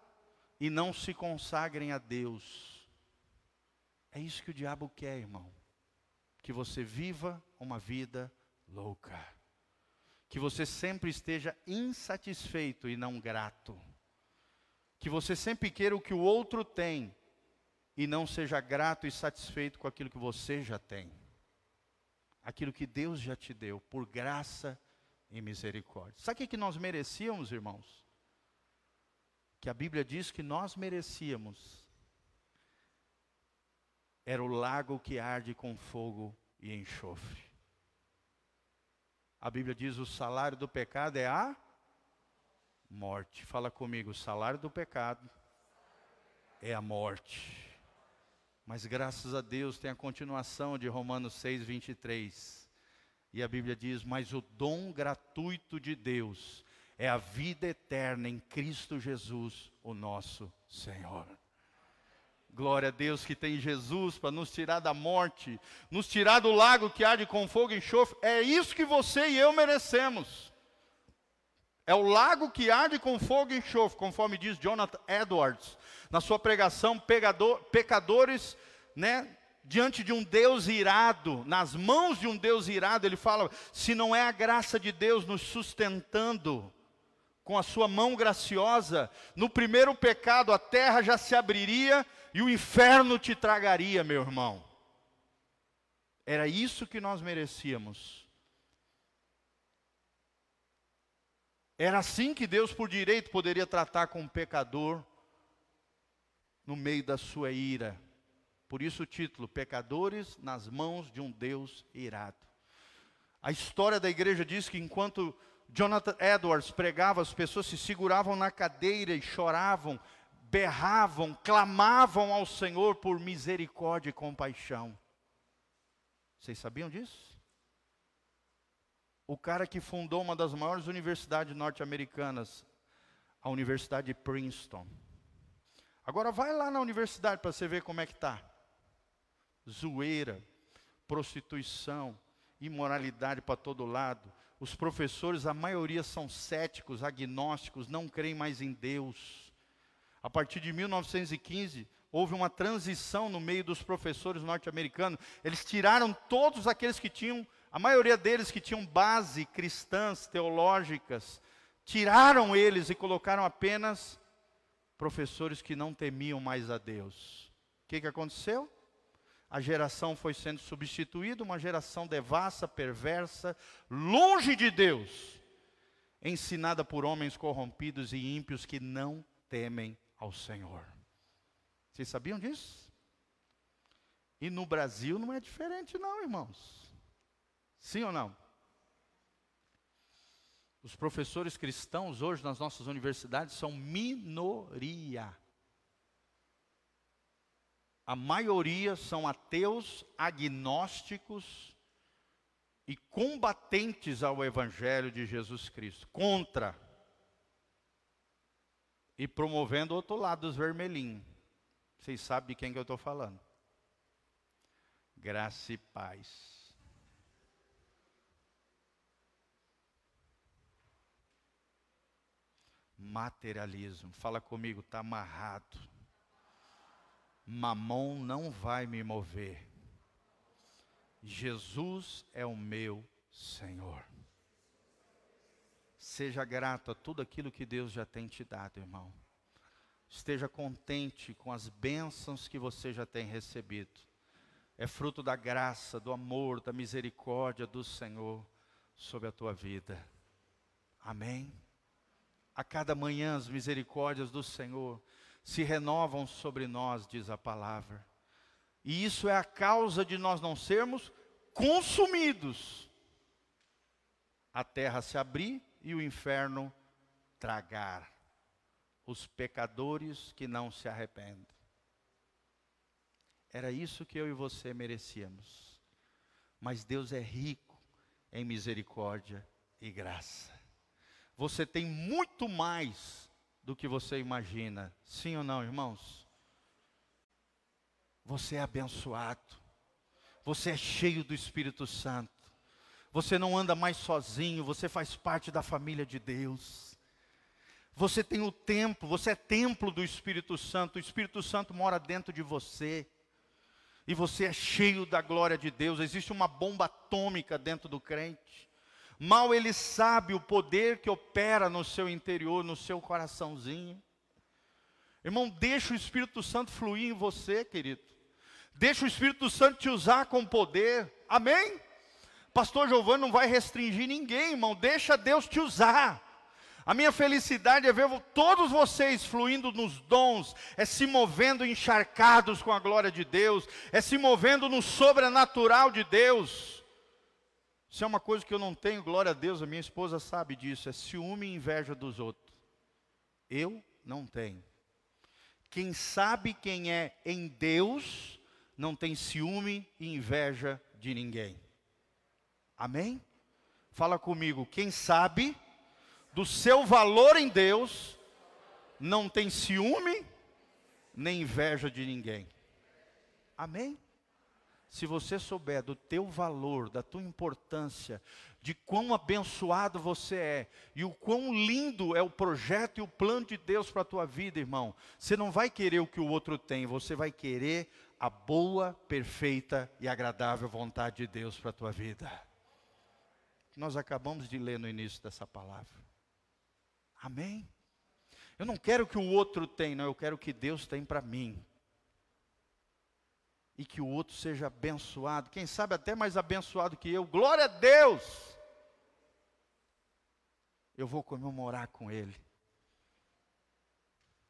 S1: e não se consagrem a Deus. É isso que o diabo quer, irmão. Que você viva uma vida louca. Que você sempre esteja insatisfeito e não grato. Que você sempre queira o que o outro tem e não seja grato e satisfeito com aquilo que você já tem. Aquilo que Deus já te deu, por graça e misericórdia. Sabe o que nós merecíamos, irmãos? Que a Bíblia diz que nós merecíamos. Era o lago que arde com fogo e enxofre. A Bíblia diz: o salário do pecado é a morte. Fala comigo: o salário do pecado é a morte. Mas graças a Deus tem a continuação de Romanos 6, 23 e a Bíblia diz: Mas o dom gratuito de Deus é a vida eterna em Cristo Jesus, o nosso Senhor. Glória a Deus que tem Jesus para nos tirar da morte, nos tirar do lago que arde com fogo e enxofre. É isso que você e eu merecemos. É o lago que arde com fogo e enxofre, conforme diz Jonathan Edwards, na sua pregação, Pecador, Pecadores né, diante de um Deus irado, nas mãos de um Deus irado, ele fala: se não é a graça de Deus nos sustentando com a sua mão graciosa, no primeiro pecado a terra já se abriria e o inferno te tragaria, meu irmão. Era isso que nós merecíamos. Era assim que Deus, por direito, poderia tratar com um pecador no meio da sua ira. Por isso o título: Pecadores nas mãos de um Deus irado. A história da igreja diz que enquanto Jonathan Edwards pregava, as pessoas se seguravam na cadeira e choravam, berravam, clamavam ao Senhor por misericórdia e compaixão. Vocês sabiam disso? O cara que fundou uma das maiores universidades norte-americanas, a Universidade de Princeton. Agora vai lá na universidade para você ver como é que está zoeira, prostituição, imoralidade para todo lado. Os professores, a maioria são céticos, agnósticos, não creem mais em Deus. A partir de 1915, houve uma transição no meio dos professores norte-americanos. Eles tiraram todos aqueles que tinham, a maioria deles que tinham base cristãs, teológicas, tiraram eles e colocaram apenas professores que não temiam mais a Deus. O que, que aconteceu? a geração foi sendo substituída, uma geração devassa, perversa, longe de Deus. ensinada por homens corrompidos e ímpios que não temem ao Senhor. Vocês sabiam disso? E no Brasil não é diferente, não, irmãos. Sim ou não? Os professores cristãos hoje nas nossas universidades são minoria. A maioria são ateus, agnósticos e combatentes ao Evangelho de Jesus Cristo, contra. E promovendo o outro lado dos vermelhinhos. Vocês sabem de quem que eu estou falando. Graça e paz. Materialismo. Fala comigo, está amarrado. Mamon não vai me mover. Jesus é o meu Senhor. Seja grato a tudo aquilo que Deus já tem te dado, irmão. Esteja contente com as bênçãos que você já tem recebido. É fruto da graça, do amor, da misericórdia do Senhor sobre a tua vida. Amém? A cada manhã as misericórdias do Senhor se renovam sobre nós, diz a palavra. E isso é a causa de nós não sermos consumidos. A terra se abrir e o inferno tragar os pecadores que não se arrependem. Era isso que eu e você merecíamos. Mas Deus é rico em misericórdia e graça. Você tem muito mais do que você imagina. Sim ou não, irmãos? Você é abençoado. Você é cheio do Espírito Santo. Você não anda mais sozinho, você faz parte da família de Deus. Você tem o templo, você é templo do Espírito Santo. O Espírito Santo mora dentro de você. E você é cheio da glória de Deus. Existe uma bomba atômica dentro do crente. Mal ele sabe o poder que opera no seu interior, no seu coraçãozinho. Irmão, deixa o Espírito Santo fluir em você, querido. Deixa o Espírito Santo te usar com poder. Amém? Pastor Giovanni não vai restringir ninguém, irmão. Deixa Deus te usar. A minha felicidade é ver todos vocês fluindo nos dons, é se movendo encharcados com a glória de Deus, é se movendo no sobrenatural de Deus. Isso é uma coisa que eu não tenho, glória a Deus, a minha esposa sabe disso, é ciúme e inveja dos outros. Eu não tenho. Quem sabe quem é em Deus, não tem ciúme e inveja de ninguém. Amém? Fala comigo, quem sabe do seu valor em Deus, não tem ciúme nem inveja de ninguém. Amém? se você souber do teu valor, da tua importância, de quão abençoado você é e o quão lindo é o projeto e o plano de Deus para a tua vida, irmão, você não vai querer o que o outro tem, você vai querer a boa, perfeita e agradável vontade de Deus para a tua vida. Nós acabamos de ler no início dessa palavra. Amém? Eu não quero que o outro tenha, não, eu quero que Deus tem para mim e que o outro seja abençoado, quem sabe até mais abençoado que eu. Glória a Deus! Eu vou comemorar com ele.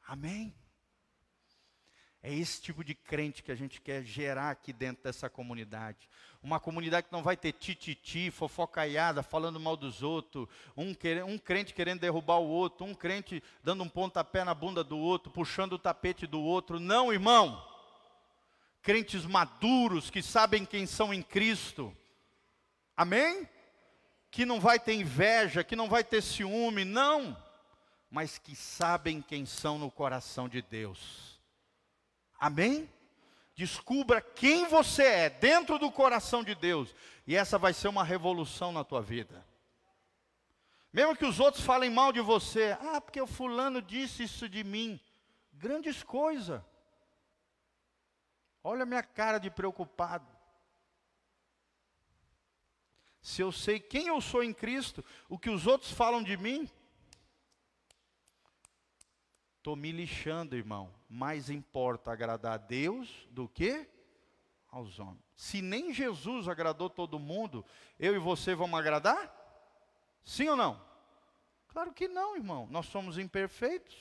S1: Amém? É esse tipo de crente que a gente quer gerar aqui dentro dessa comunidade. Uma comunidade que não vai ter tititi, fofocaiada, falando mal dos outros, um, um crente querendo derrubar o outro, um crente dando um pontapé na bunda do outro, puxando o tapete do outro. Não, irmão crentes maduros que sabem quem são em Cristo. Amém? Que não vai ter inveja, que não vai ter ciúme, não, mas que sabem quem são no coração de Deus. Amém? Descubra quem você é dentro do coração de Deus, e essa vai ser uma revolução na tua vida. Mesmo que os outros falem mal de você, ah, porque o fulano disse isso de mim, grandes coisas. Olha a minha cara de preocupado. Se eu sei quem eu sou em Cristo, o que os outros falam de mim, estou me lixando, irmão. Mais importa agradar a Deus do que aos homens. Se nem Jesus agradou todo mundo, eu e você vamos agradar? Sim ou não? Claro que não, irmão. Nós somos imperfeitos.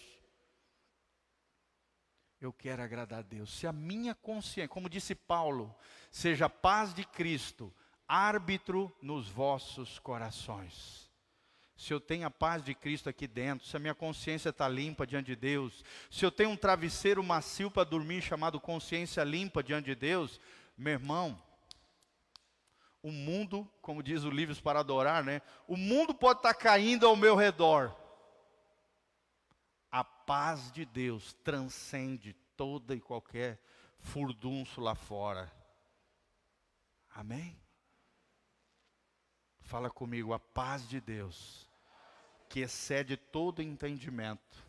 S1: Eu quero agradar a Deus. Se a minha consciência, como disse Paulo, seja a paz de Cristo, árbitro nos vossos corações. Se eu tenho a paz de Cristo aqui dentro, se a minha consciência está limpa diante de Deus, se eu tenho um travesseiro macio para dormir chamado consciência limpa diante de Deus, meu irmão, o mundo, como diz o Livros para Adorar, né? O mundo pode estar tá caindo ao meu redor. A paz de Deus transcende toda e qualquer furdunço lá fora. Amém? Fala comigo, a paz de Deus, que excede todo entendimento.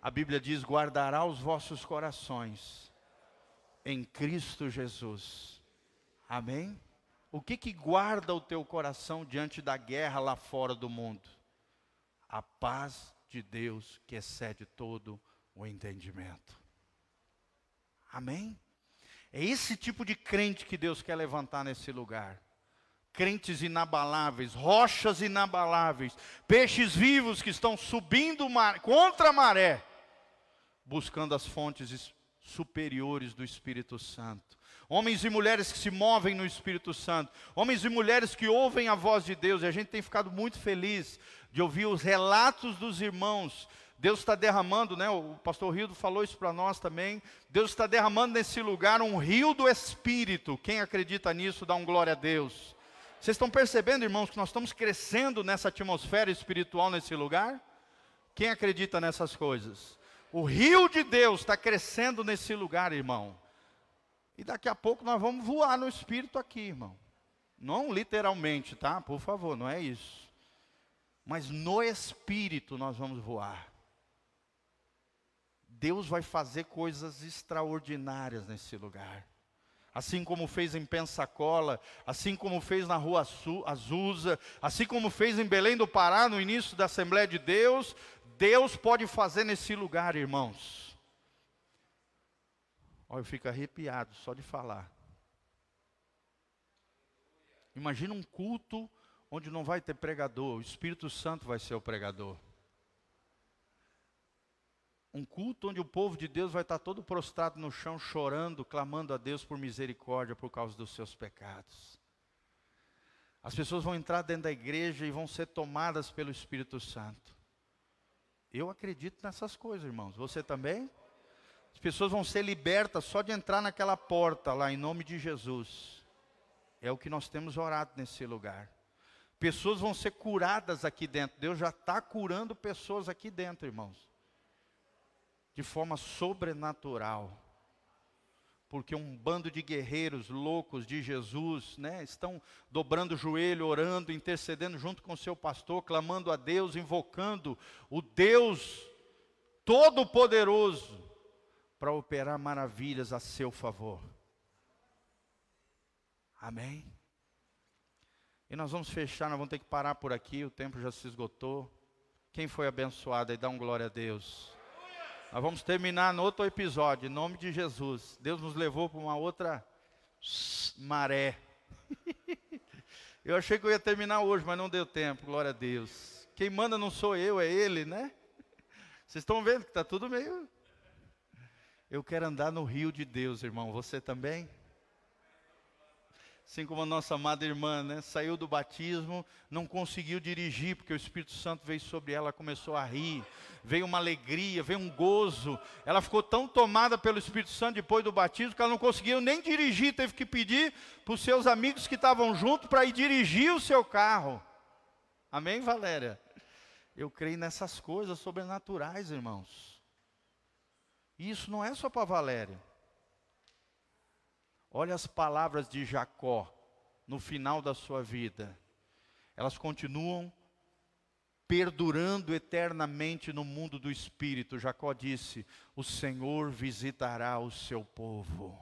S1: A Bíblia diz: guardará os vossos corações em Cristo Jesus. Amém? O que que guarda o teu coração diante da guerra lá fora do mundo? A paz de Deus que excede todo o entendimento. Amém? É esse tipo de crente que Deus quer levantar nesse lugar crentes inabaláveis, rochas inabaláveis, peixes vivos que estão subindo mar, contra a maré, buscando as fontes superiores do Espírito Santo. Homens e mulheres que se movem no Espírito Santo, homens e mulheres que ouvem a voz de Deus, e a gente tem ficado muito feliz de ouvir os relatos dos irmãos. Deus está derramando, né? O pastor Rildo falou isso para nós também. Deus está derramando nesse lugar um rio do Espírito. Quem acredita nisso, dá um glória a Deus. Vocês estão percebendo, irmãos, que nós estamos crescendo nessa atmosfera espiritual nesse lugar? Quem acredita nessas coisas? O rio de Deus está crescendo nesse lugar, irmão. E daqui a pouco nós vamos voar no espírito aqui, irmão. Não literalmente, tá? Por favor, não é isso. Mas no espírito nós vamos voar. Deus vai fazer coisas extraordinárias nesse lugar assim como fez em Pensacola, assim como fez na Rua Azusa, assim como fez em Belém do Pará no início da Assembleia de Deus, Deus pode fazer nesse lugar, irmãos. Olha, eu fico arrepiado só de falar. Imagina um culto onde não vai ter pregador, o Espírito Santo vai ser o pregador. Um culto onde o povo de Deus vai estar todo prostrado no chão, chorando, clamando a Deus por misericórdia por causa dos seus pecados. As pessoas vão entrar dentro da igreja e vão ser tomadas pelo Espírito Santo. Eu acredito nessas coisas, irmãos. Você também? As pessoas vão ser libertas só de entrar naquela porta lá, em nome de Jesus. É o que nós temos orado nesse lugar. Pessoas vão ser curadas aqui dentro. Deus já está curando pessoas aqui dentro, irmãos de forma sobrenatural. Porque um bando de guerreiros loucos de Jesus, né, estão dobrando o joelho, orando, intercedendo junto com o seu pastor, clamando a Deus, invocando o Deus Todo-Poderoso para operar maravilhas a seu favor. Amém? E nós vamos fechar, nós vamos ter que parar por aqui, o tempo já se esgotou. Quem foi abençoado aí, dá um glória a Deus. Nós vamos terminar no outro episódio, em nome de Jesus. Deus nos levou para uma outra maré. [LAUGHS] eu achei que eu ia terminar hoje, mas não deu tempo, glória a Deus. Quem manda não sou eu, é Ele, né? Vocês estão vendo que está tudo meio. Eu quero andar no rio de Deus, irmão. Você também? Assim como a nossa amada irmã, né? Saiu do batismo, não conseguiu dirigir, porque o Espírito Santo veio sobre ela, começou a rir, veio uma alegria, veio um gozo. Ela ficou tão tomada pelo Espírito Santo depois do batismo que ela não conseguiu nem dirigir, teve que pedir para os seus amigos que estavam junto para ir dirigir o seu carro. Amém, Valéria? Eu creio nessas coisas sobrenaturais, irmãos. E isso não é só para Valéria. Olha as palavras de Jacó no final da sua vida. Elas continuam perdurando eternamente no mundo do espírito. Jacó disse: O Senhor visitará o seu povo.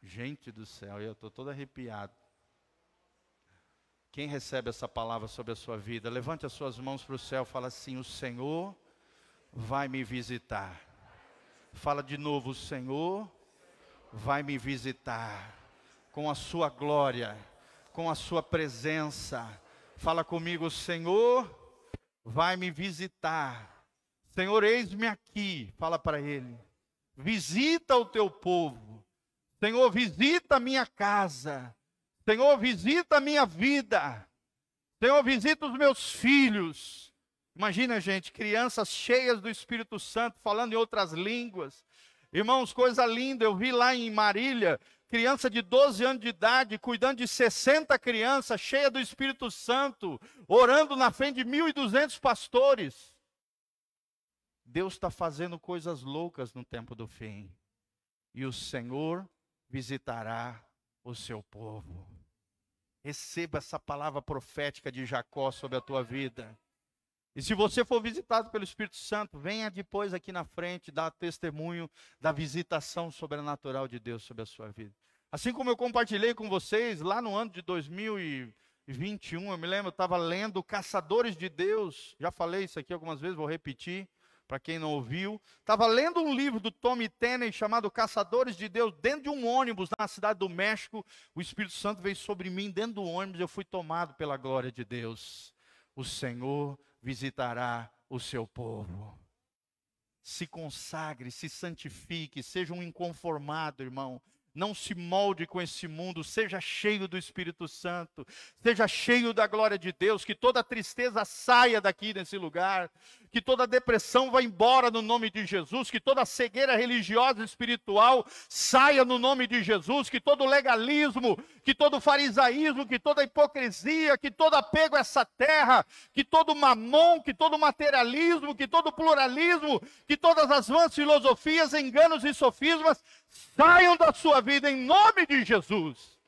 S1: Gente do céu, eu estou todo arrepiado. Quem recebe essa palavra sobre a sua vida, levante as suas mãos para o céu, fala assim: O Senhor vai me visitar. Fala de novo: o Senhor vai me visitar com a sua glória, com a sua presença, Fala comigo, Senhor, vai me visitar. Senhor, eis-me aqui. Fala para ele. Visita o teu povo. Senhor, visita a minha casa. Senhor, visita a minha vida. Senhor, visita os meus filhos. Imagina, gente, crianças cheias do Espírito Santo, falando em outras línguas. Irmãos, coisa linda, eu vi lá em Marília, criança de 12 anos de idade, cuidando de 60 crianças, cheia do Espírito Santo, orando na frente de 1.200 pastores. Deus está fazendo coisas loucas no tempo do fim. E o Senhor visitará o seu povo. Receba essa palavra profética de Jacó sobre a tua vida. E se você for visitado pelo Espírito Santo, venha depois aqui na frente dar testemunho da visitação sobrenatural de Deus sobre a sua vida. Assim como eu compartilhei com vocês lá no ano de 2021, eu me lembro, eu estava lendo Caçadores de Deus. Já falei isso aqui algumas vezes, vou repetir para quem não ouviu. Estava lendo um livro do Tommy Tenney chamado Caçadores de Deus, dentro de um ônibus na cidade do México. O Espírito Santo veio sobre mim dentro do ônibus, eu fui tomado pela glória de Deus. O Senhor visitará o seu povo. Se consagre, se santifique, seja um inconformado, irmão. Não se molde com esse mundo, seja cheio do Espírito Santo, seja cheio da glória de Deus, que toda tristeza saia daqui nesse lugar, que toda depressão vá embora no nome de Jesus, que toda cegueira religiosa e espiritual saia no nome de Jesus, que todo legalismo, que todo farisaísmo, que toda hipocrisia, que todo apego a essa terra, que todo mamon, que todo materialismo, que todo pluralismo, que todas as vãs filosofias, enganos e sofismas saiam da sua vida em nome de Jesus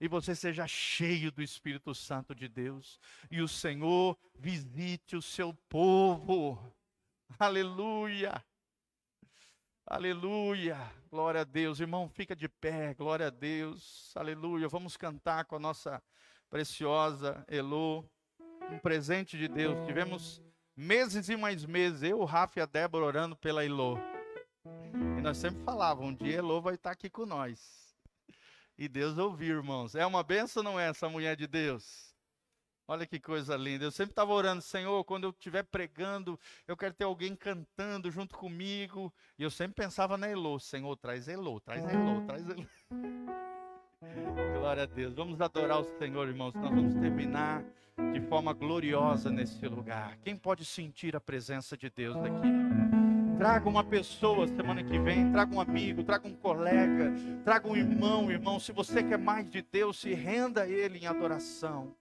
S1: e você seja cheio do Espírito Santo de Deus, e o Senhor visite o seu povo. Aleluia! Aleluia! Glória a Deus. Irmão, fica de pé. Glória a Deus. Aleluia. Vamos cantar com a nossa preciosa Elô. Um presente de Deus. Tivemos meses e mais meses, eu, o Rafa e a Débora orando pela Elô. Nós sempre falávamos, um dia Elô vai estar aqui com nós. E Deus ouviu, irmãos. É uma benção não é essa mulher de Deus? Olha que coisa linda. Eu sempre estava orando, Senhor, quando eu estiver pregando, eu quero ter alguém cantando junto comigo. E eu sempre pensava na Elô. Senhor, traz Elô, traz Elô, traz Elô. [LAUGHS] Glória a Deus. Vamos adorar o Senhor, irmãos. Nós vamos terminar de forma gloriosa nesse lugar. Quem pode sentir a presença de Deus aqui? Traga uma pessoa semana que vem, traga um amigo, traga um colega, traga um irmão, irmão. Se você quer mais de Deus, se renda a Ele em adoração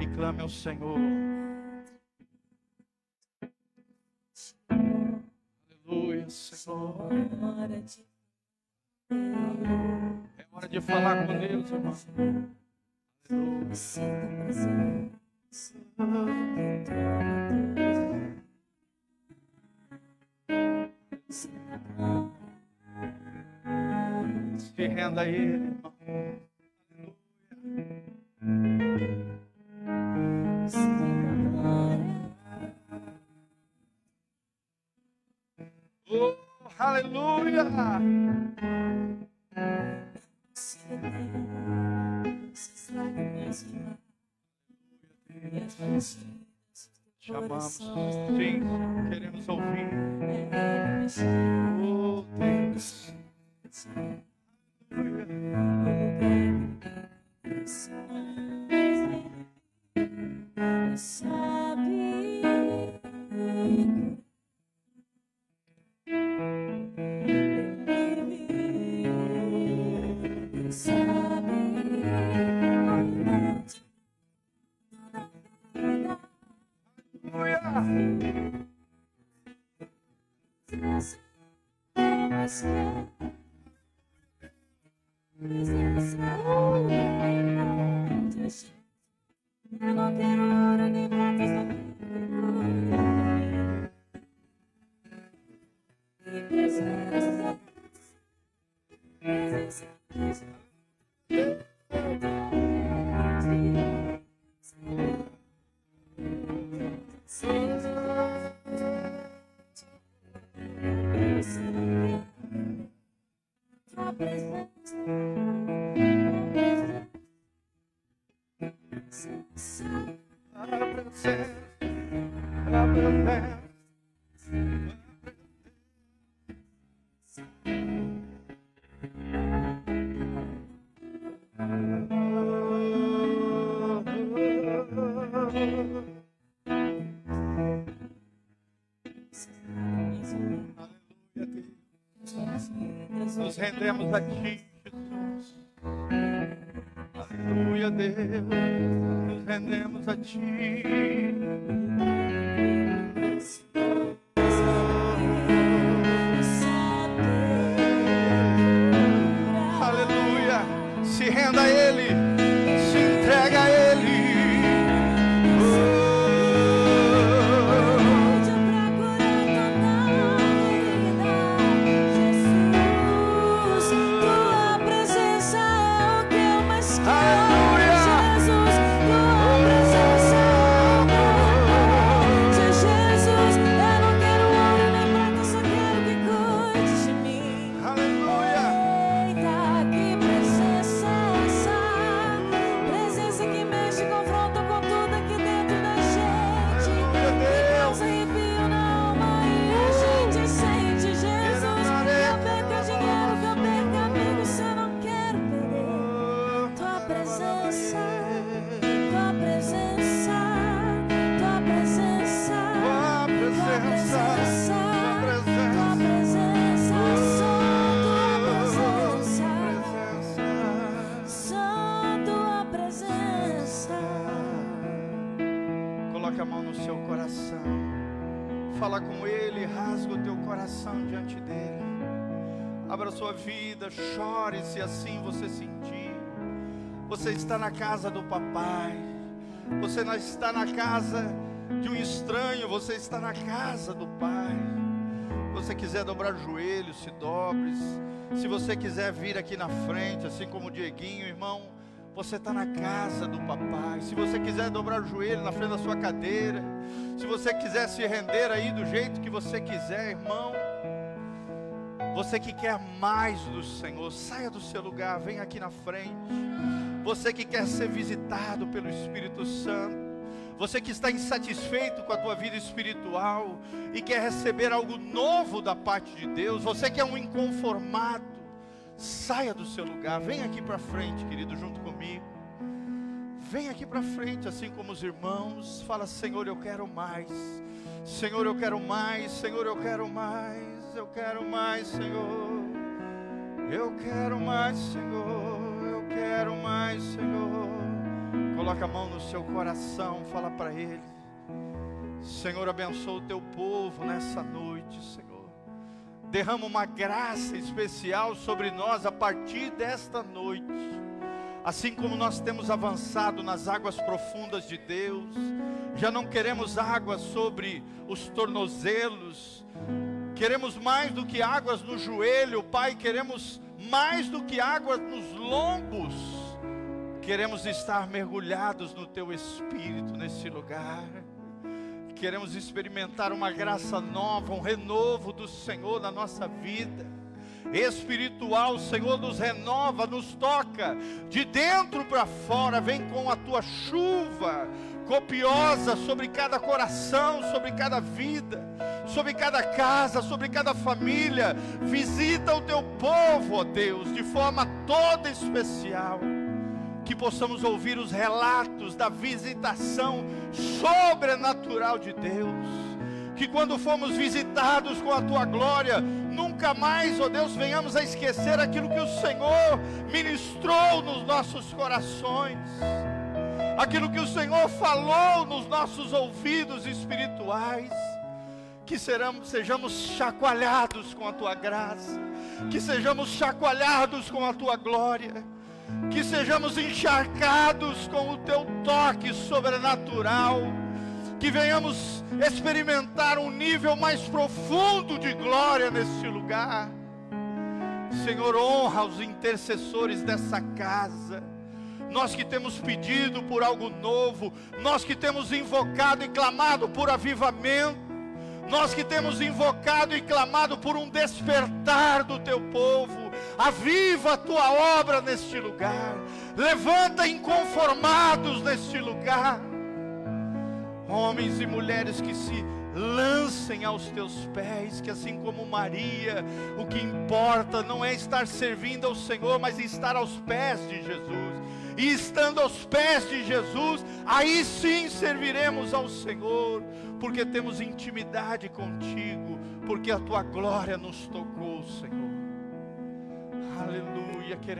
S1: e clame ao Senhor. Aleluia, Senhor. É hora de falar com Deus, irmão. Aleluia. Se renda a Ele, Oh, aleluia! Chamamos, sim, queremos ouvir. Oh, Deus. business, business, business, business, business, business, rendemos a Ti,
S2: Jesus.
S1: Aleluia, Deus.
S2: Nos rendemos a
S1: Ti. Abra sua vida, chore se assim você sentir. Você está na casa do papai. Você não está na casa de um estranho, você está na casa do pai. Se você quiser dobrar o joelho, se dobre. Se você quiser vir aqui na frente, assim como o Dieguinho, irmão, você está na casa do papai. Se você quiser dobrar o joelho na frente da sua cadeira, se você quiser se render aí do jeito que você quiser, irmão, você que quer mais do Senhor, saia do seu lugar, vem aqui na frente. Você que quer ser visitado pelo Espírito Santo, você que está insatisfeito com a tua vida espiritual e quer receber algo novo da parte de Deus, você que é um inconformado, saia do seu lugar, vem aqui para frente, querido, junto comigo. Vem aqui para frente, assim como os irmãos, fala: Senhor, eu quero mais. Senhor, eu quero mais. Senhor, eu quero mais. Eu quero mais, Senhor. Eu quero mais, Senhor. Eu quero mais, Senhor. Coloca a mão no seu coração, fala para Ele. Senhor, abençoa o teu povo nessa noite, Senhor. Derrama uma graça especial sobre nós a partir desta noite. Assim como nós temos avançado nas águas profundas de Deus, já não queremos águas sobre os tornozelos, queremos mais do que águas no joelho, Pai, queremos mais do que águas nos lombos, queremos estar mergulhados no Teu Espírito nesse lugar, queremos experimentar uma graça nova, um renovo do Senhor na nossa vida. Espiritual, o Senhor nos renova, nos toca de dentro para fora, vem com a tua chuva copiosa sobre cada coração, sobre cada vida, sobre cada casa, sobre cada família. Visita o teu povo, ó Deus, de forma toda especial. Que possamos ouvir os relatos da visitação sobrenatural de Deus que quando fomos visitados com a tua glória, nunca mais, ó Deus, venhamos a esquecer aquilo que o Senhor ministrou nos nossos corações, aquilo que o Senhor falou nos nossos ouvidos espirituais, que seramos, sejamos chacoalhados com a tua graça, que sejamos chacoalhados com a tua glória, que sejamos encharcados com o teu toque sobrenatural que venhamos experimentar um nível mais profundo de glória neste lugar. Senhor, honra os intercessores dessa casa. Nós que temos pedido por algo novo, nós que temos invocado e clamado por avivamento, nós que temos invocado e clamado por um despertar do teu povo, aviva a tua obra neste lugar, levanta inconformados neste lugar Homens e mulheres que se lancem aos teus pés, que assim como Maria, o que importa não é estar servindo ao Senhor, mas estar aos pés de Jesus. E estando aos pés de Jesus, aí sim serviremos ao Senhor, porque temos intimidade contigo, porque a tua glória nos tocou, Senhor. Aleluia, queremos